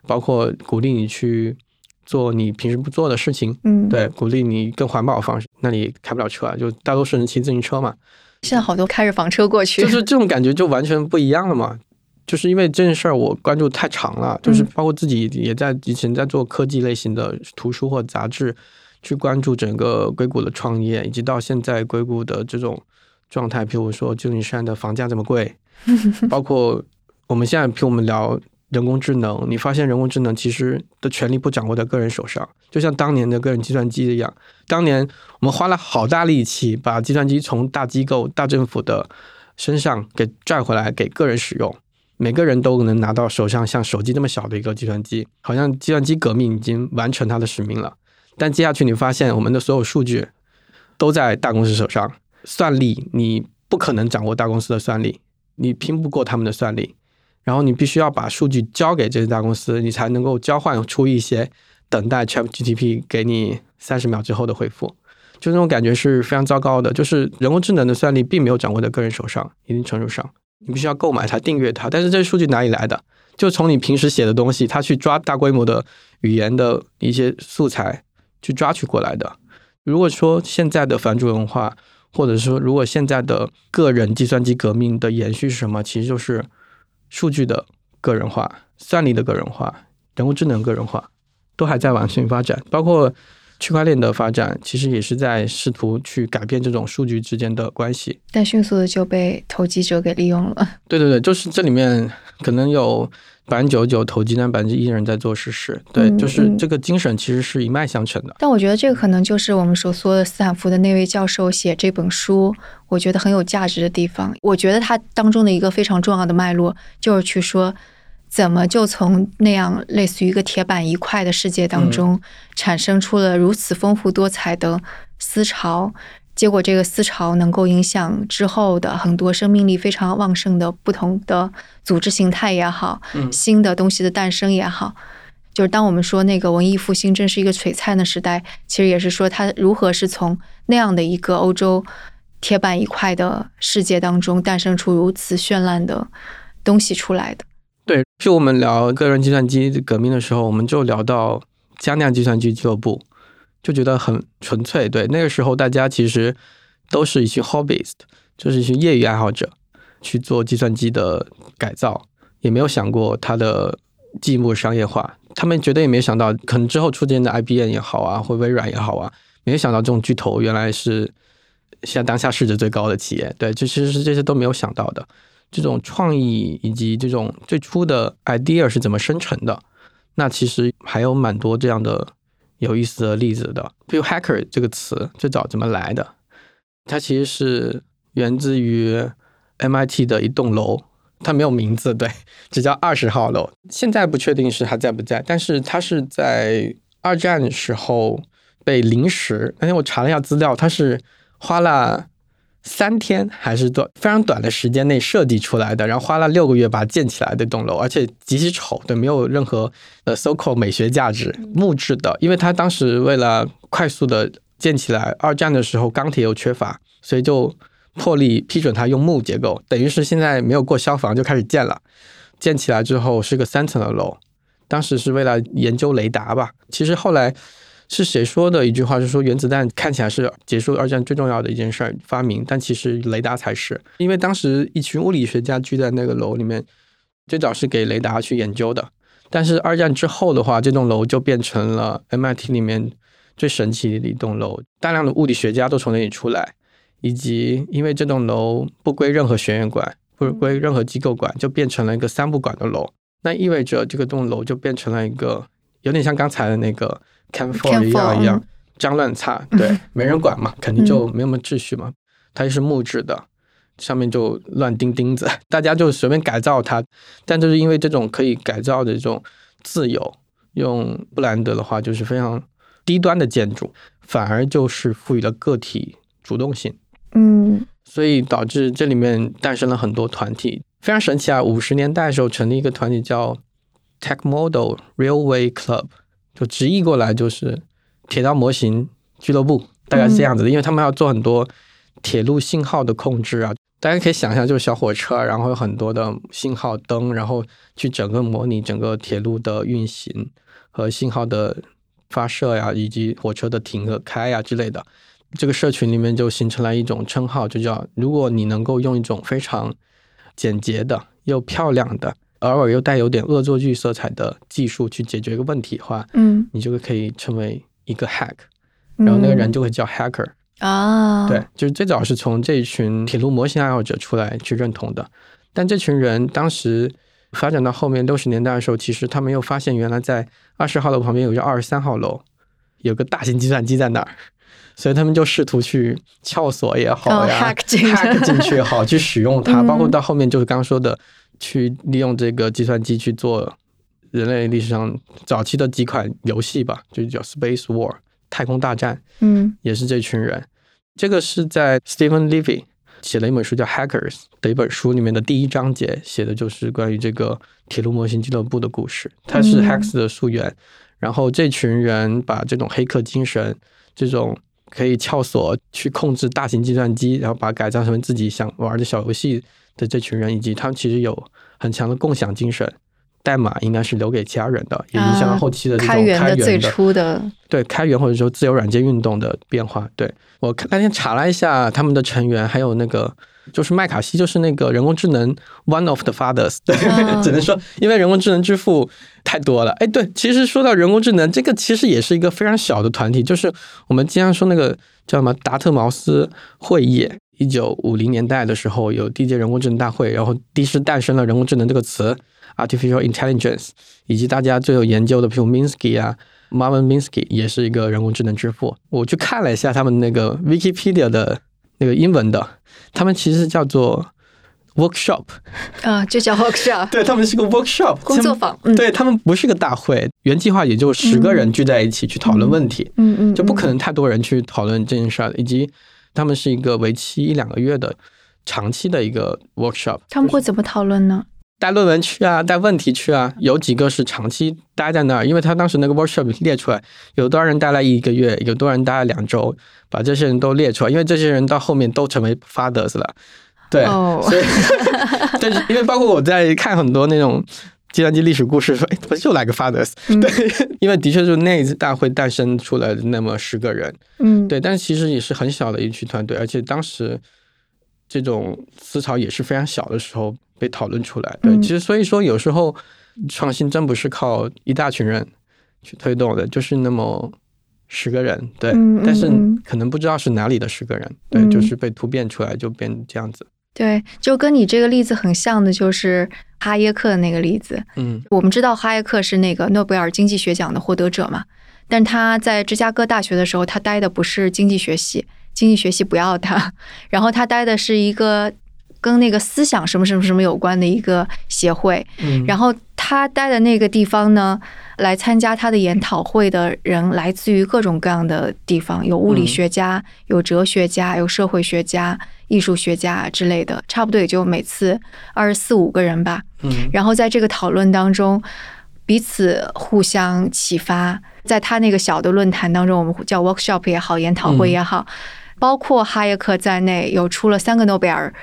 包括鼓励你去做你平时不做的事情，嗯，对，鼓励你更环保的方式。那你开不了车啊，就大多数人骑自行车嘛，现在好多开着房车过去，就是这种感觉就完全不一样了嘛。就是因为这件事儿我关注太长了，就是包括自己也在以前在做科技类型的图书或杂志，去关注整个硅谷的创业，以及到现在硅谷的这种状态，譬如说旧金山的房价这么贵，包括我们现在譬如我们聊人工智能，你发现人工智能其实的权利不掌握在个人手上，就像当年的个人计算机一样，当年我们花了好大力气把计算机从大机构、大政府的身上给拽回来给个人使用。每个人都能拿到手上像手机这么小的一个计算机，好像计算机革命已经完成它的使命了。但接下去你发现，我们的所有数据都在大公司手上，算力你不可能掌握大公司的算力，你拼不过他们的算力。然后你必须要把数据交给这些大公司，你才能够交换出一些等待 ChatGTP 给你三十秒之后的回复。就那种感觉是非常糟糕的，就是人工智能的算力并没有掌握在个人手上，一定程度上。你必须要购买它、订阅它，但是这些数据哪里来的？就从你平时写的东西，它去抓大规模的语言的一些素材，去抓取过来的。如果说现在的反主文化，或者说如果现在的个人计算机革命的延续是什么？其实就是数据的个人化、算力的个人化、人工智能个人化，都还在往前发展，包括。区块链的发展其实也是在试图去改变这种数据之间的关系，但迅速的就被投机者给利用了。对对对，就是这里面可能有百分之九十九投机，但百分之一人在做实事。对，嗯就是嗯这个精神其实是一脉相承的。但我觉得这个可能就是我们所说的斯坦福的那位教授写这本书，我觉得很有价值的地方。我觉得他当中的一个非常重要的脉络，就是去说怎么就从那样类似于一个铁板一块的世界当中，产生出了如此丰富多彩的思潮。结果，这个思潮能够影响之后的很多生命力非常旺盛的不同的组织形态也好，嗯新的东西的诞生也好，就是当我们说那个文艺复兴真是一个璀璨的时代，其实也是说它如何是从那样的一个欧洲铁板一块的世界当中诞生出如此绚烂的东西出来的。对，就我们聊个人计算机革命的时候，我们就聊到加酿计算机俱乐部，就觉得很纯粹。对，那个时候大家其实都是一群 hobbyist，就是一群业余爱好者，去做计算机的改造，也没有想过它的进一步商业化。他们绝对也没想到，可能之后出现的 IBM 也好啊，或微软也好啊，没有想到这种巨头原来是现在当下市值最高的企业。对，这其实是这些都没有想到的。这种创意以及这种最初的 idea 是怎么生成的？那其实还有蛮多这样的有意思的例子的。比如 hacker 这个词最早怎么来的？它其实是源自于 MIT 的一栋楼，它没有名字，对，只叫二十号楼。现在不确定是还在不在，但是它是在二战时候被临时，那天我查了一下资料，它是花了。三天还是短非常短的时间内设计出来的，然后花了六个月把它建起来的一栋楼，而且极其丑，对，没有任何呃 so called 美学价值，木质的，因为它当时为了快速的建起来，二战的时候钢铁又缺乏，所以就破例批准它用木结构，等于是现在没有过消防就开始建了，建起来之后是个三层的楼，当时是为了研究雷达吧，其实后来。是谁说的一句话？是说原子弹看起来是结束二战最重要的一件事儿发明，但其实雷达才是。因为当时一群物理学家聚在那个楼里面，最早是给雷达去研究的。但是二战之后的话，这栋楼就变成了 MIT 里面最神奇的一栋楼，大量的物理学家都从那里出来，以及因为这栋楼不归任何学院管，不归任何机构管，就变成了一个三不管的楼。那意味着这个栋楼就变成了一个有点像刚才的那个。Cam Four 一样一样脏乱差，对，没人管嘛，肯定就没什么秩序嘛。它是木质的，上面就乱钉钉子，大家就随便改造它。但就是因为这种可以改造的这种自由，用布兰德的话就是非常低端的建筑，反而就是赋予了个体主动性。嗯，所以导致这里面诞生了很多团体，非常神奇啊！五十年代的时候成立一个团体叫 Tech Model Railway Club。就直译过来就是铁道模型俱乐部，大概是这样子的，因为他们要做很多铁路信号的控制啊。大家可以想象，就是小火车，然后有很多的信号灯，然后去整个模拟整个铁路的运行和信号的发射呀，以及火车的停和开呀之类的。这个社群里面就形成了一种称号，就叫如果你能够用一种非常简洁的又漂亮的。偶尔又带有点恶作剧色彩的技术去解决一个问题的话，嗯，你就可以成为一个 hack，然后那个人就会叫 hacker、嗯、啊。对，就是最早是从这群铁路模型爱好者出来去认同的，但这群人当时发展到后面六十年代的时候，其实他们又发现原来在二十号楼旁边有一个二十三号楼，有个大型计算机在那儿，所以他们就试图去撬锁也好呀、进去也好，去使用它，嗯、包括到后面就是刚刚说的。去利用这个计算机去做人类历史上早期的几款游戏吧，就叫 Space War 太空大战，嗯，也是这群人。这个是在 Stephen Levy 写了一本书叫 Hackers 的一本书里面的第一章节，写的就是关于这个铁路模型俱乐部的故事。它是 Hacks 的溯源，嗯、然后这群人把这种黑客精神，这种可以撬锁去控制大型计算机，然后把它改造成自己想玩的小游戏。的这群人，以及他们其实有很强的共享精神，代码应该是留给其他人的，也影响了后期的这种开源的最初的对开源或者说自由软件运动的变化。对我那天查了一下他们的成员，还有那个就是麦卡锡，就是那个人工智能 one of the fathers。对，啊只能说因为人工智能之父太多了。哎，对，其实说到人工智能，这个其实也是一个非常小的团体，就是我们经常说那个叫什么达特茅斯会议，一九五零年代的时候有第一届人工智能大会，然后第一次诞生了人工智能这个词，artificial intelligence，以及大家最有研究的，比如 Minsky 啊，Marvin Minsky 也是一个人工智能之父。我去看了一下他们那个 Wikipedia 的那个英文的，他们其实叫做 workshop，啊，就叫 workshop，对他们是个 workshop 工作坊，嗯、对他们不是个大会，原计划也就十个人聚在一起去讨论问题，嗯嗯，就不可能太多人去讨论这件事儿，以及他们是一个为期一两个月的长期的一个 workshop。他们会怎么讨论呢？带论文去啊，带问题去啊，有几个是长期待在那儿，因为他当时那个 workshop 列出来，有多少人待了一个月，有多少人待了两周，把这些人都列出来，因为这些人到后面都成为 fathers 了。对，哦、所以，但是因为包括我在看很多那种计算机历史故事，说，哎，怎么就来个 fathers？、嗯、对，因为的确是那一次大会诞生出来的那么十个人，嗯，对，但是其实也是很小的一群团队，而且当时这种思潮也是非常小的时候被讨论出来。对，嗯、其实所以说有时候创新真不是靠一大群人去推动的，就是那么。十个人，对，嗯、但是可能不知道是哪里的十个人，嗯、对，就是被突变出来就变这样子。对，就跟你这个例子很像的，就是哈耶克的那个例子。嗯，我们知道哈耶克是那个诺贝尔经济学奖的获得者嘛，但他在芝加哥大学的时候，他待的不是经济学系，经济学系不要他，然后他待的是一个跟那个思想什么什么什么有关的一个协会，嗯、然后他待的那个地方呢，来参加他的研讨会的人来自于各种各样的地方，有物理学家，嗯、有哲学家，有社会学家。艺术学家之类的，差不多也就每次二十四五个人吧。嗯，然后在这个讨论当中，彼此互相启发。在他那个小的论坛当中，我们叫 workshop 也好，研讨会也好，嗯、包括哈耶克在内，有出了三个诺贝尔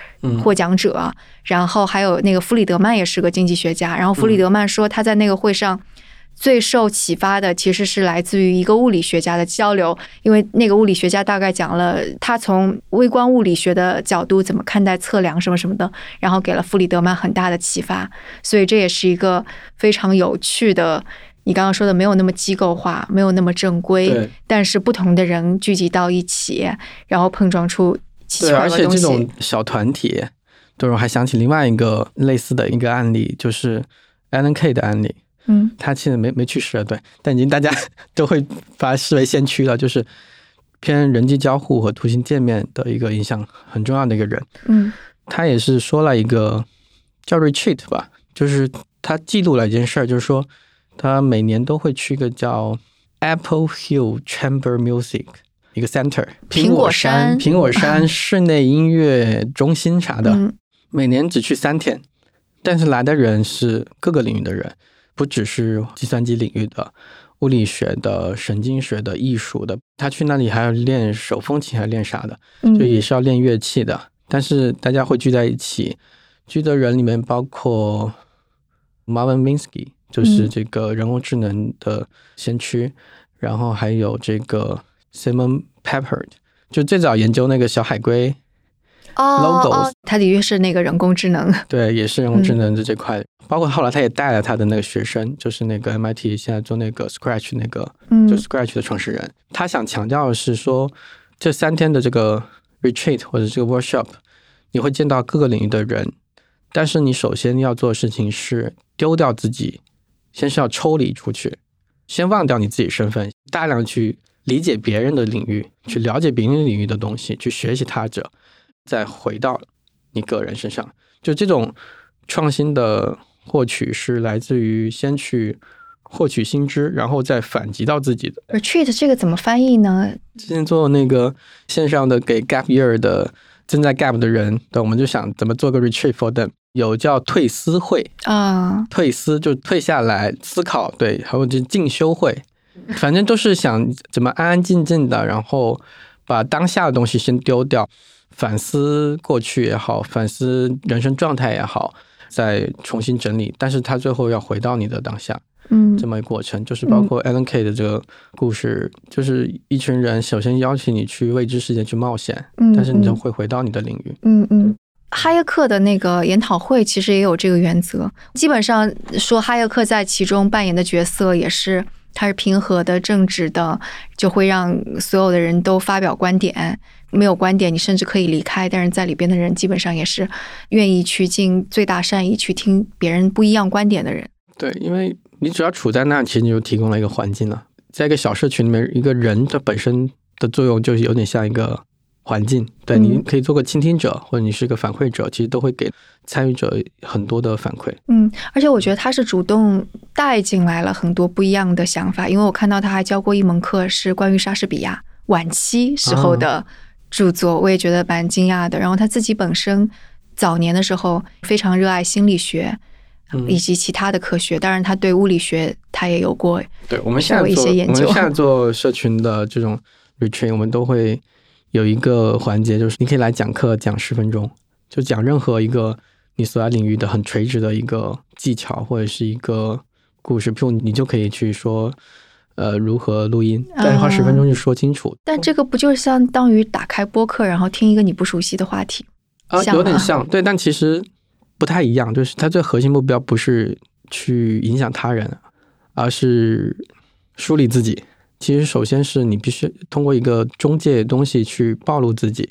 获奖者。嗯、然后还有那个弗里德曼也是个经济学家。然后弗里德曼说他在那个会上。最受启发的其实是来自于一个物理学家的交流，因为那个物理学家大概讲了他从微观物理学的角度怎么看待测量什么什么的，然后给了弗里德曼很大的启发，所以这也是一个非常有趣的。你刚刚说的没有那么机构化，没有那么正规，但是不同的人聚集到一起，然后碰撞出奇奇怪怪的东西。而且这种小团体，对我还想起另外一个类似的一个案例，就是 Alan K 的案例。嗯，他现在没没去世，对，但已经大家 都会把他视为先驱了，就是偏人机交互和图形界面的一个影响很重要的一个人。嗯，他也是说了一个叫 retreat 吧，就是他记录了一件事儿，就是说他每年都会去一个叫 Apple Hill Chamber Music 一个 center，苹果山 苹果山室内音乐中心啥的，嗯、每年只去三天，但是来的人是各个领域的人。不只是计算机领域的、物理学的、神经学的、艺术的，他去那里还要练手风琴，还练啥的，就也是要练乐器的。嗯、但是大家会聚在一起，聚的人里面包括 Marvin Minsky，就是这个人工智能的先驱，嗯、然后还有这个 Simon Peppard，就最早研究那个小海龟。哦 logos，哦，他的确是那个人工智能，对，也是人工智能的这块。嗯、包括后来他也带了他的那个学生，就是那个 MIT 现在做那个 Scratch 那个，嗯，就 Scratch 的创始人。他想强调的是说，这三天的这个 retreat 或者这个 workshop，你会见到各个领域的人，但是你首先要做的事情是丢掉自己，先是要抽离出去，先忘掉你自己身份，大量去理解别人的领域，去了解别人领域的东西，去学习他者。再回到你个人身上，就这种创新的获取是来自于先去获取新知，然后再反击到自己的。retreat 这个怎么翻译呢？之前做那个线上的给 gap year 的正在 gap 的人，对，我们就想怎么做个 retreat for them，有叫退思会啊，退思就退下来思考，对，还有就进修会，反正都是想怎么安安静静的，然后把当下的东西先丢掉。反思过去也好，反思人生状态也好，再重新整理。但是他最后要回到你的当下，嗯，这么一个过程，就是包括 Alan K 的这个故事，嗯、就是一群人首先邀请你去未知世界去冒险，嗯，但是你就会回到你的领域，嗯嗯。哈耶克的那个研讨会其实也有这个原则，基本上说哈耶克在其中扮演的角色也是他是平和的、正直的，就会让所有的人都发表观点。没有观点，你甚至可以离开。但是在里边的人基本上也是愿意去尽最大善意去听别人不一样观点的人。对，因为你只要处在那，其实你就提供了一个环境了。在一个小社群里面，一个人的本身的作用就是有点像一个环境。对，你可以做个倾听者，或者你是一个反馈者，其实都会给参与者很多的反馈。嗯，而且我觉得他是主动带进来了很多不一样的想法，因为我看到他还教过一门课，是关于莎士比亚晚期时候的。著作我也觉得蛮惊讶的。然后他自己本身早年的时候非常热爱心理学以及其他的科学，当然他对物理学他也有过。对，我们现在做我们现在做社群的这种 retreat，我们都会有一个环节，就是你可以来讲课讲十分钟，就讲任何一个你所在领域的很垂直的一个技巧或者是一个故事，譬如你就可以去说。呃，如何录音？但是花十分钟就说清楚。但这个不就相当于打开播客，然后听一个你不熟悉的话题？啊，有点像。对，但其实不太一样。就是它最核心目标不是去影响他人，而是梳理自己。其实，首先是你必须通过一个中介东西去暴露自己，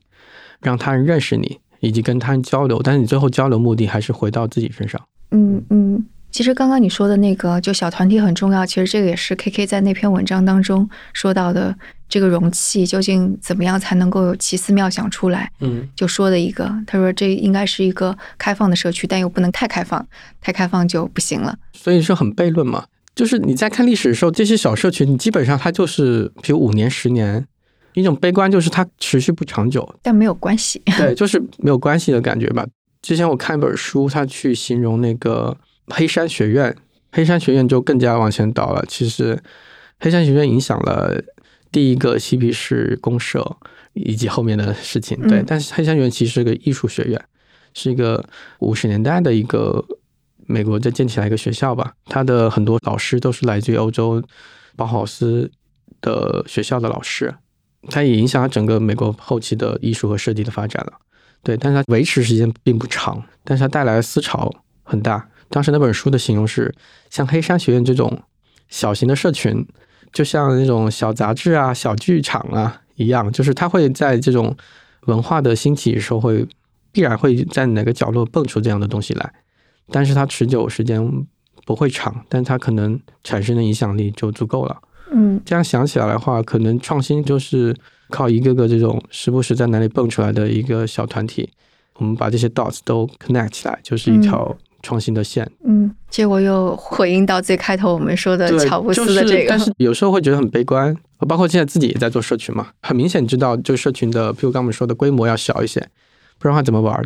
让他人认识你，以及跟他人交流。但是你最后交流目的还是回到自己身上。嗯嗯。其实刚刚你说的那个，就小团体很重要。其实这个也是 K K 在那篇文章当中说到的，这个容器究竟怎么样才能够有奇思妙想出来？嗯，就说的一个，他说这应该是一个开放的社区，但又不能太开放，太开放就不行了。所以是很悖论嘛？就是你在看历史的时候，这些小社群，你基本上它就是，比如五年、十年，一种悲观就是它持续不长久，但没有关系。对，就是没有关系的感觉吧。之前我看一本书，它去形容那个。黑山学院，黑山学院就更加往前倒了。其实，黑山学院影响了第一个嬉皮士公社以及后面的事情。对，但是黑山学院其实是个艺术学院，是一个五十年代的一个美国在建起来一个学校吧。他的很多老师都是来自于欧洲包豪斯的学校的老师，他也影响了整个美国后期的艺术和设计的发展了。对，但是它维持时间并不长，但是它带来的思潮很大。当时那本书的形容是，像黑山学院这种小型的社群，就像那种小杂志啊、小剧场啊一样，就是它会在这种文化的兴起时候，会必然会在哪个角落蹦出这样的东西来，但是它持久时间不会长，但它可能产生的影响力就足够了。嗯，这样想起来的话，可能创新就是靠一个个这种时不时在哪里蹦出来的一个小团体，我们把这些 dots 都 connect 起来，就是一条。创新的线，嗯，结果又回应到最开头我们说的乔布斯的这个，但是有时候会觉得很悲观。包括现在自己也在做社群嘛，很明显知道，就社群的，譬如刚我们说的规模要小一些，不然的话怎么玩？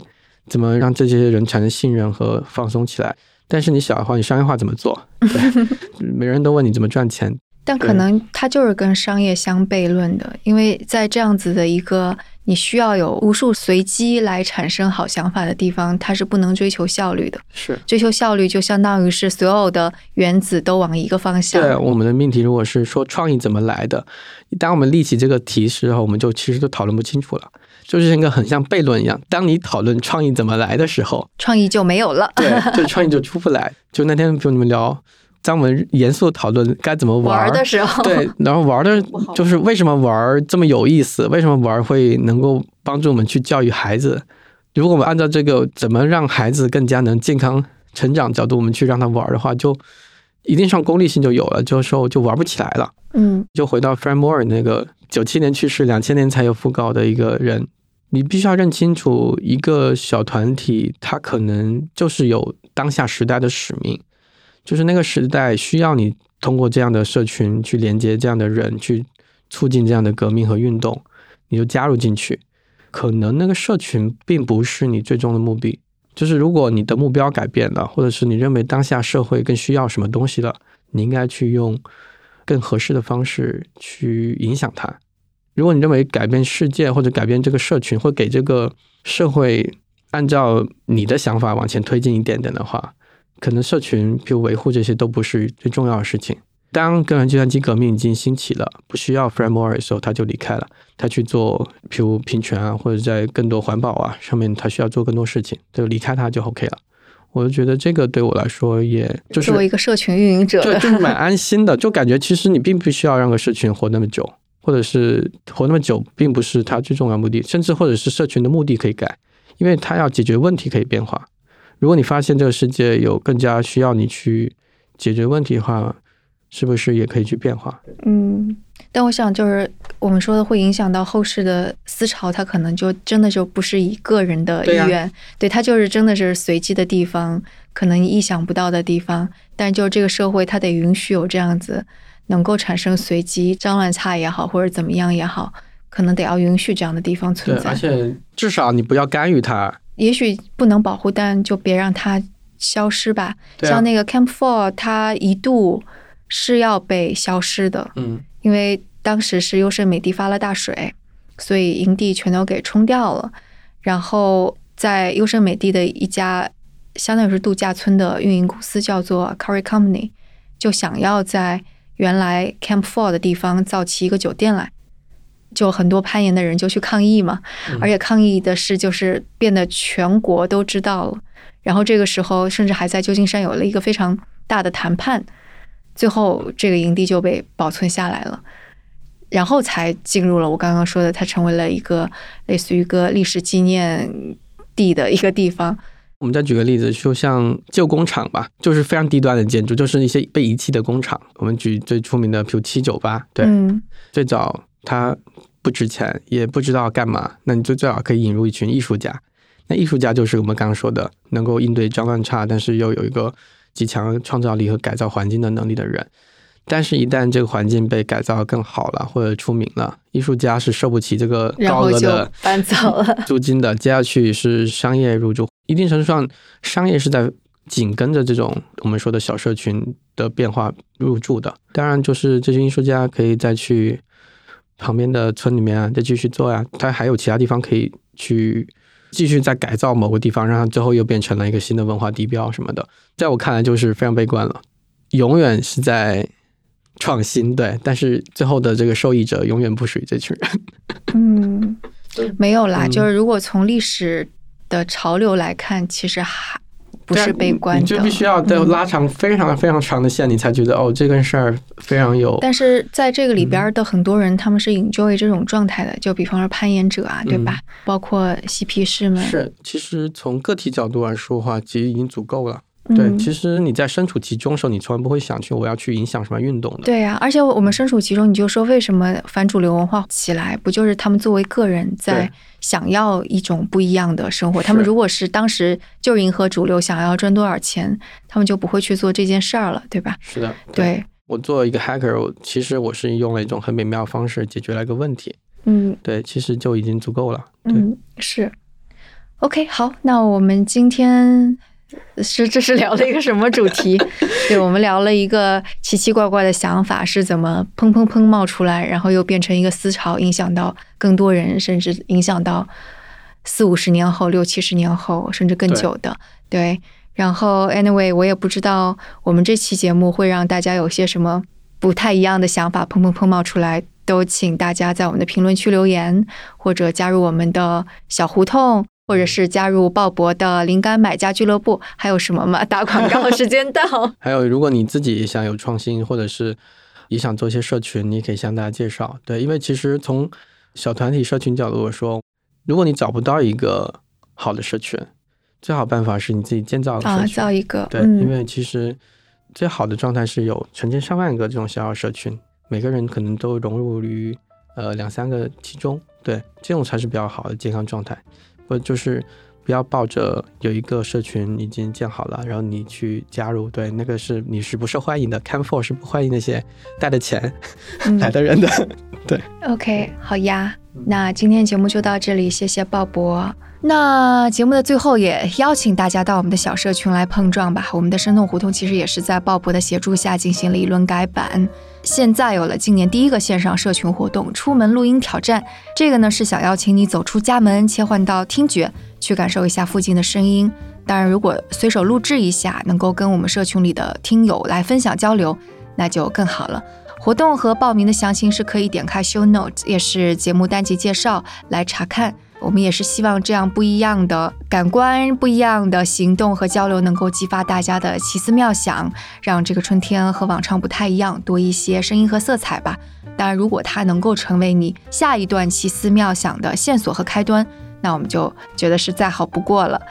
怎么让这些人产生信任和放松起来？但是你小的话，你商业化怎么做？对，每人都问你怎么赚钱。但可能它就是跟商业相悖论的，因为在这样子的一个。你需要有无数随机来产生好想法的地方，它是不能追求效率的。是追求效率，就相当于是所有的原子都往一个方向。对我们的命题，如果是说创意怎么来的，当我们立起这个题时候，我们就其实都讨论不清楚了，就是一个很像悖论一样。当你讨论创意怎么来的时候，创意就没有了。对，就创意就出不来。就那天，比如你们聊。在我们严肃讨论该怎么玩的时候，对，然后玩的 就是为什么玩这么有意思？为什么玩会能够帮助我们去教育孩子？如果我们按照这个怎么让孩子更加能健康成长角度，我们去让他玩的话，就一定上功利性就有了，就说就玩不起来了。嗯，就回到 Frank Moore 那个九七年去世，两千年才有讣告的一个人，你必须要认清楚，一个小团体，他可能就是有当下时代的使命。就是那个时代需要你通过这样的社群去连接这样的人，去促进这样的革命和运动，你就加入进去。可能那个社群并不是你最终的目的。就是如果你的目标改变了，或者是你认为当下社会更需要什么东西了，你应该去用更合适的方式去影响它。如果你认为改变世界或者改变这个社群，或给这个社会按照你的想法往前推进一点点的话。可能社群，比如维护这些都不是最重要的事情。当个人计算机革命已经兴起了，不需要 framework 的时候，他就离开了，他去做，譬如平权啊，或者在更多环保啊上面，他需要做更多事情，就离开他就 OK 了。我就觉得这个对我来说，也就是作为一个社群运营者，对，就是蛮安心的，就感觉其实你并不需要让个社群活那么久，或者是活那么久，并不是它最重要目的，甚至或者是社群的目的可以改，因为它要解决问题可以变化。如果你发现这个世界有更加需要你去解决问题的话，是不是也可以去变化？嗯，但我想就是我们说的会影响到后世的思潮，它可能就真的就不是以个人的意愿，对它就是真的是随机的地方，可能意想不到的地方。但就这个社会，它得允许有这样子能够产生随机脏乱差也好，或者怎么样也好，可能得要允许这样的地方存在。而且至少你不要干预它。也许不能保护，但就别让它消失吧。像那个 Camp Four，它一度。是要被消失的，嗯，因为当时是优胜美地发了大水，所以营地全都给冲掉了。然后在优胜美地的一家相当于是度假村的运营公司叫做 Curry Company，就想要在原来 Camp Four 的地方造起一个酒店来，就很多攀岩的人就去抗议嘛，而且抗议的事就是变得全国都知道了。然后这个时候甚至还在旧金山有了一个非常大的谈判。最后，这个营地就被保存下来了，然后才进入了我刚刚说的，它成为了一个类似于一个历史纪念地的一个地方。我们再举个例子，就像旧工厂吧，就是非常低端的建筑，就是一些被遗弃的工厂。我们举最出名的，比如七九八，对，最早它不值钱，也不知道干嘛，那你就最好可以引入一群艺术家。那艺术家就是我们刚刚说的，能够应对脏乱差，但是又有一个。极强创造力和改造环境的能力的人，但是，一旦这个环境被改造更好了，或者出名了，艺术家是受不起这个高额的搬走了租金的。接下去是商业入驻，一定程度上，商业是在紧跟着这种我们说的小社群的变化入驻的。当然，就是这些艺术家可以再去旁边的村里面啊，再继续做呀。他还有其他地方可以去。继续再改造某个地方，让它最后又变成了一个新的文化地标什么的，在我看来就是非常悲观了。永远是在创新，对，但是最后的这个受益者永远不属于这群人。嗯，没有啦，就是如果从历史的潮流来看，其实还。不是悲观，你就必须要在拉长非常非常长的线，你才觉得哦，这个事儿非常有。但是在这个里边的很多人，他们是 enjoy 这种状态的，就比方说攀岩者啊，对吧？包括嬉皮士们。是，其实从个体角度来说的话，其实已经足够了。对，其实你在身处其中的时候，你从来不会想去我要去影响什么运动的。对呀，而且我们身处其中，你就说为什么反主流文化起来，不就是他们作为个人在想要一种不一样的生活？他们如果是当时就迎合主流，想要赚多少钱，他们就不会去做这件事儿了，对吧？是的，对。我做一个 hacker，其实我是用了一种很美妙的方式解决了一个问题。嗯，对，其实就已经足够了。嗯，是。OK，好，那我们今天。是，这是聊了一个什么主题？对我们聊了一个奇奇怪怪的想法是怎么砰砰砰冒出来，然后又变成一个思潮，影响到更多人，甚至影响到四五十年后、六七十年后，甚至更久的。对，然后 anyway，我也不知道我们这期节目会让大家有些什么不太一样的想法，砰砰砰冒出来，都请大家在我们的评论区留言，或者加入我们的小胡同。或者是加入鲍勃的灵感买家俱乐部，还有什么吗？打广告时间到。还有，如果你自己想有创新，或者是也想做一些社群，你可以向大家介绍。对，因为其实从小团体社群角度说，如果你找不到一个好的社群，最好办法是你自己建造啊，造一个。对，因为其实最好的状态是有成千上万个这种小小社群，每个人可能都融入于呃两三个其中，对，这种才是比较好的健康状态。不就是不要抱着有一个社群已经建好了，然后你去加入，对，那个是你是不受欢迎的。Camp Four 是不欢迎那些带着钱 来的人的，对。OK，好呀，那今天节目就到这里，谢谢鲍勃。那节目的最后也邀请大家到我们的小社群来碰撞吧。我们的生动胡同其实也是在鲍勃的协助下进行了一轮改版。现在有了今年第一个线上社群活动——出门录音挑战。这个呢是想邀请你走出家门，切换到听觉，去感受一下附近的声音。当然，如果随手录制一下，能够跟我们社群里的听友来分享交流，那就更好了。活动和报名的详情是可以点开 show note，也是节目单集介绍来查看。我们也是希望这样不一样的感官、不一样的行动和交流，能够激发大家的奇思妙想，让这个春天和往常不太一样，多一些声音和色彩吧。当然，如果它能够成为你下一段奇思妙想的线索和开端，那我们就觉得是再好不过了。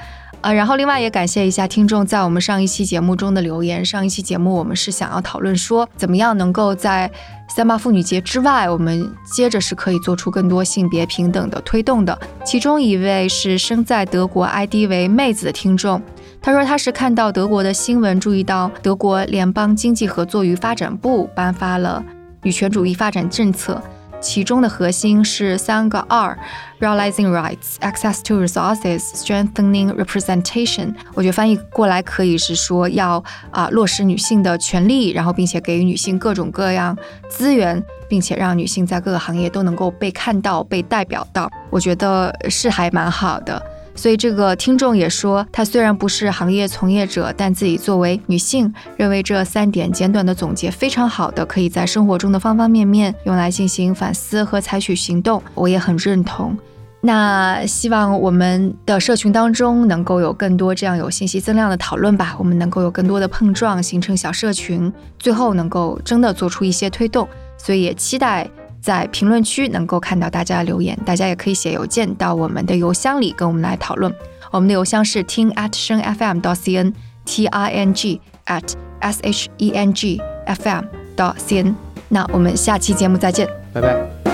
呃，然后另外也感谢一下听众在我们上一期节目中的留言。上一期节目我们是想要讨论说，怎么样能够在三八妇女节之外，我们接着是可以做出更多性别平等的推动的。其中一位是生在德国，ID 为妹子的听众，他说他是看到德国的新闻，注意到德国联邦经济合作与发展部颁发了女权主义发展政策。其中的核心是三个二：realizing rights, access to resources, strengthening representation。我觉得翻译过来可以是说要啊落实女性的权利，然后并且给予女性各种各样资源，并且让女性在各个行业都能够被看到、被代表到。我觉得是还蛮好的。所以这个听众也说，他虽然不是行业从业者，但自己作为女性，认为这三点简短的总结非常好的，可以在生活中的方方面面用来进行反思和采取行动。我也很认同。那希望我们的社群当中能够有更多这样有信息增量的讨论吧，我们能够有更多的碰撞，形成小社群，最后能够真的做出一些推动。所以也期待。在评论区能够看到大家的留言，大家也可以写邮件到我们的邮箱里跟我们来讨论。我们的邮箱是听 at 声 fm 到 cn，t i n g at s h e n g f m 到 cn。那我们下期节目再见，拜拜。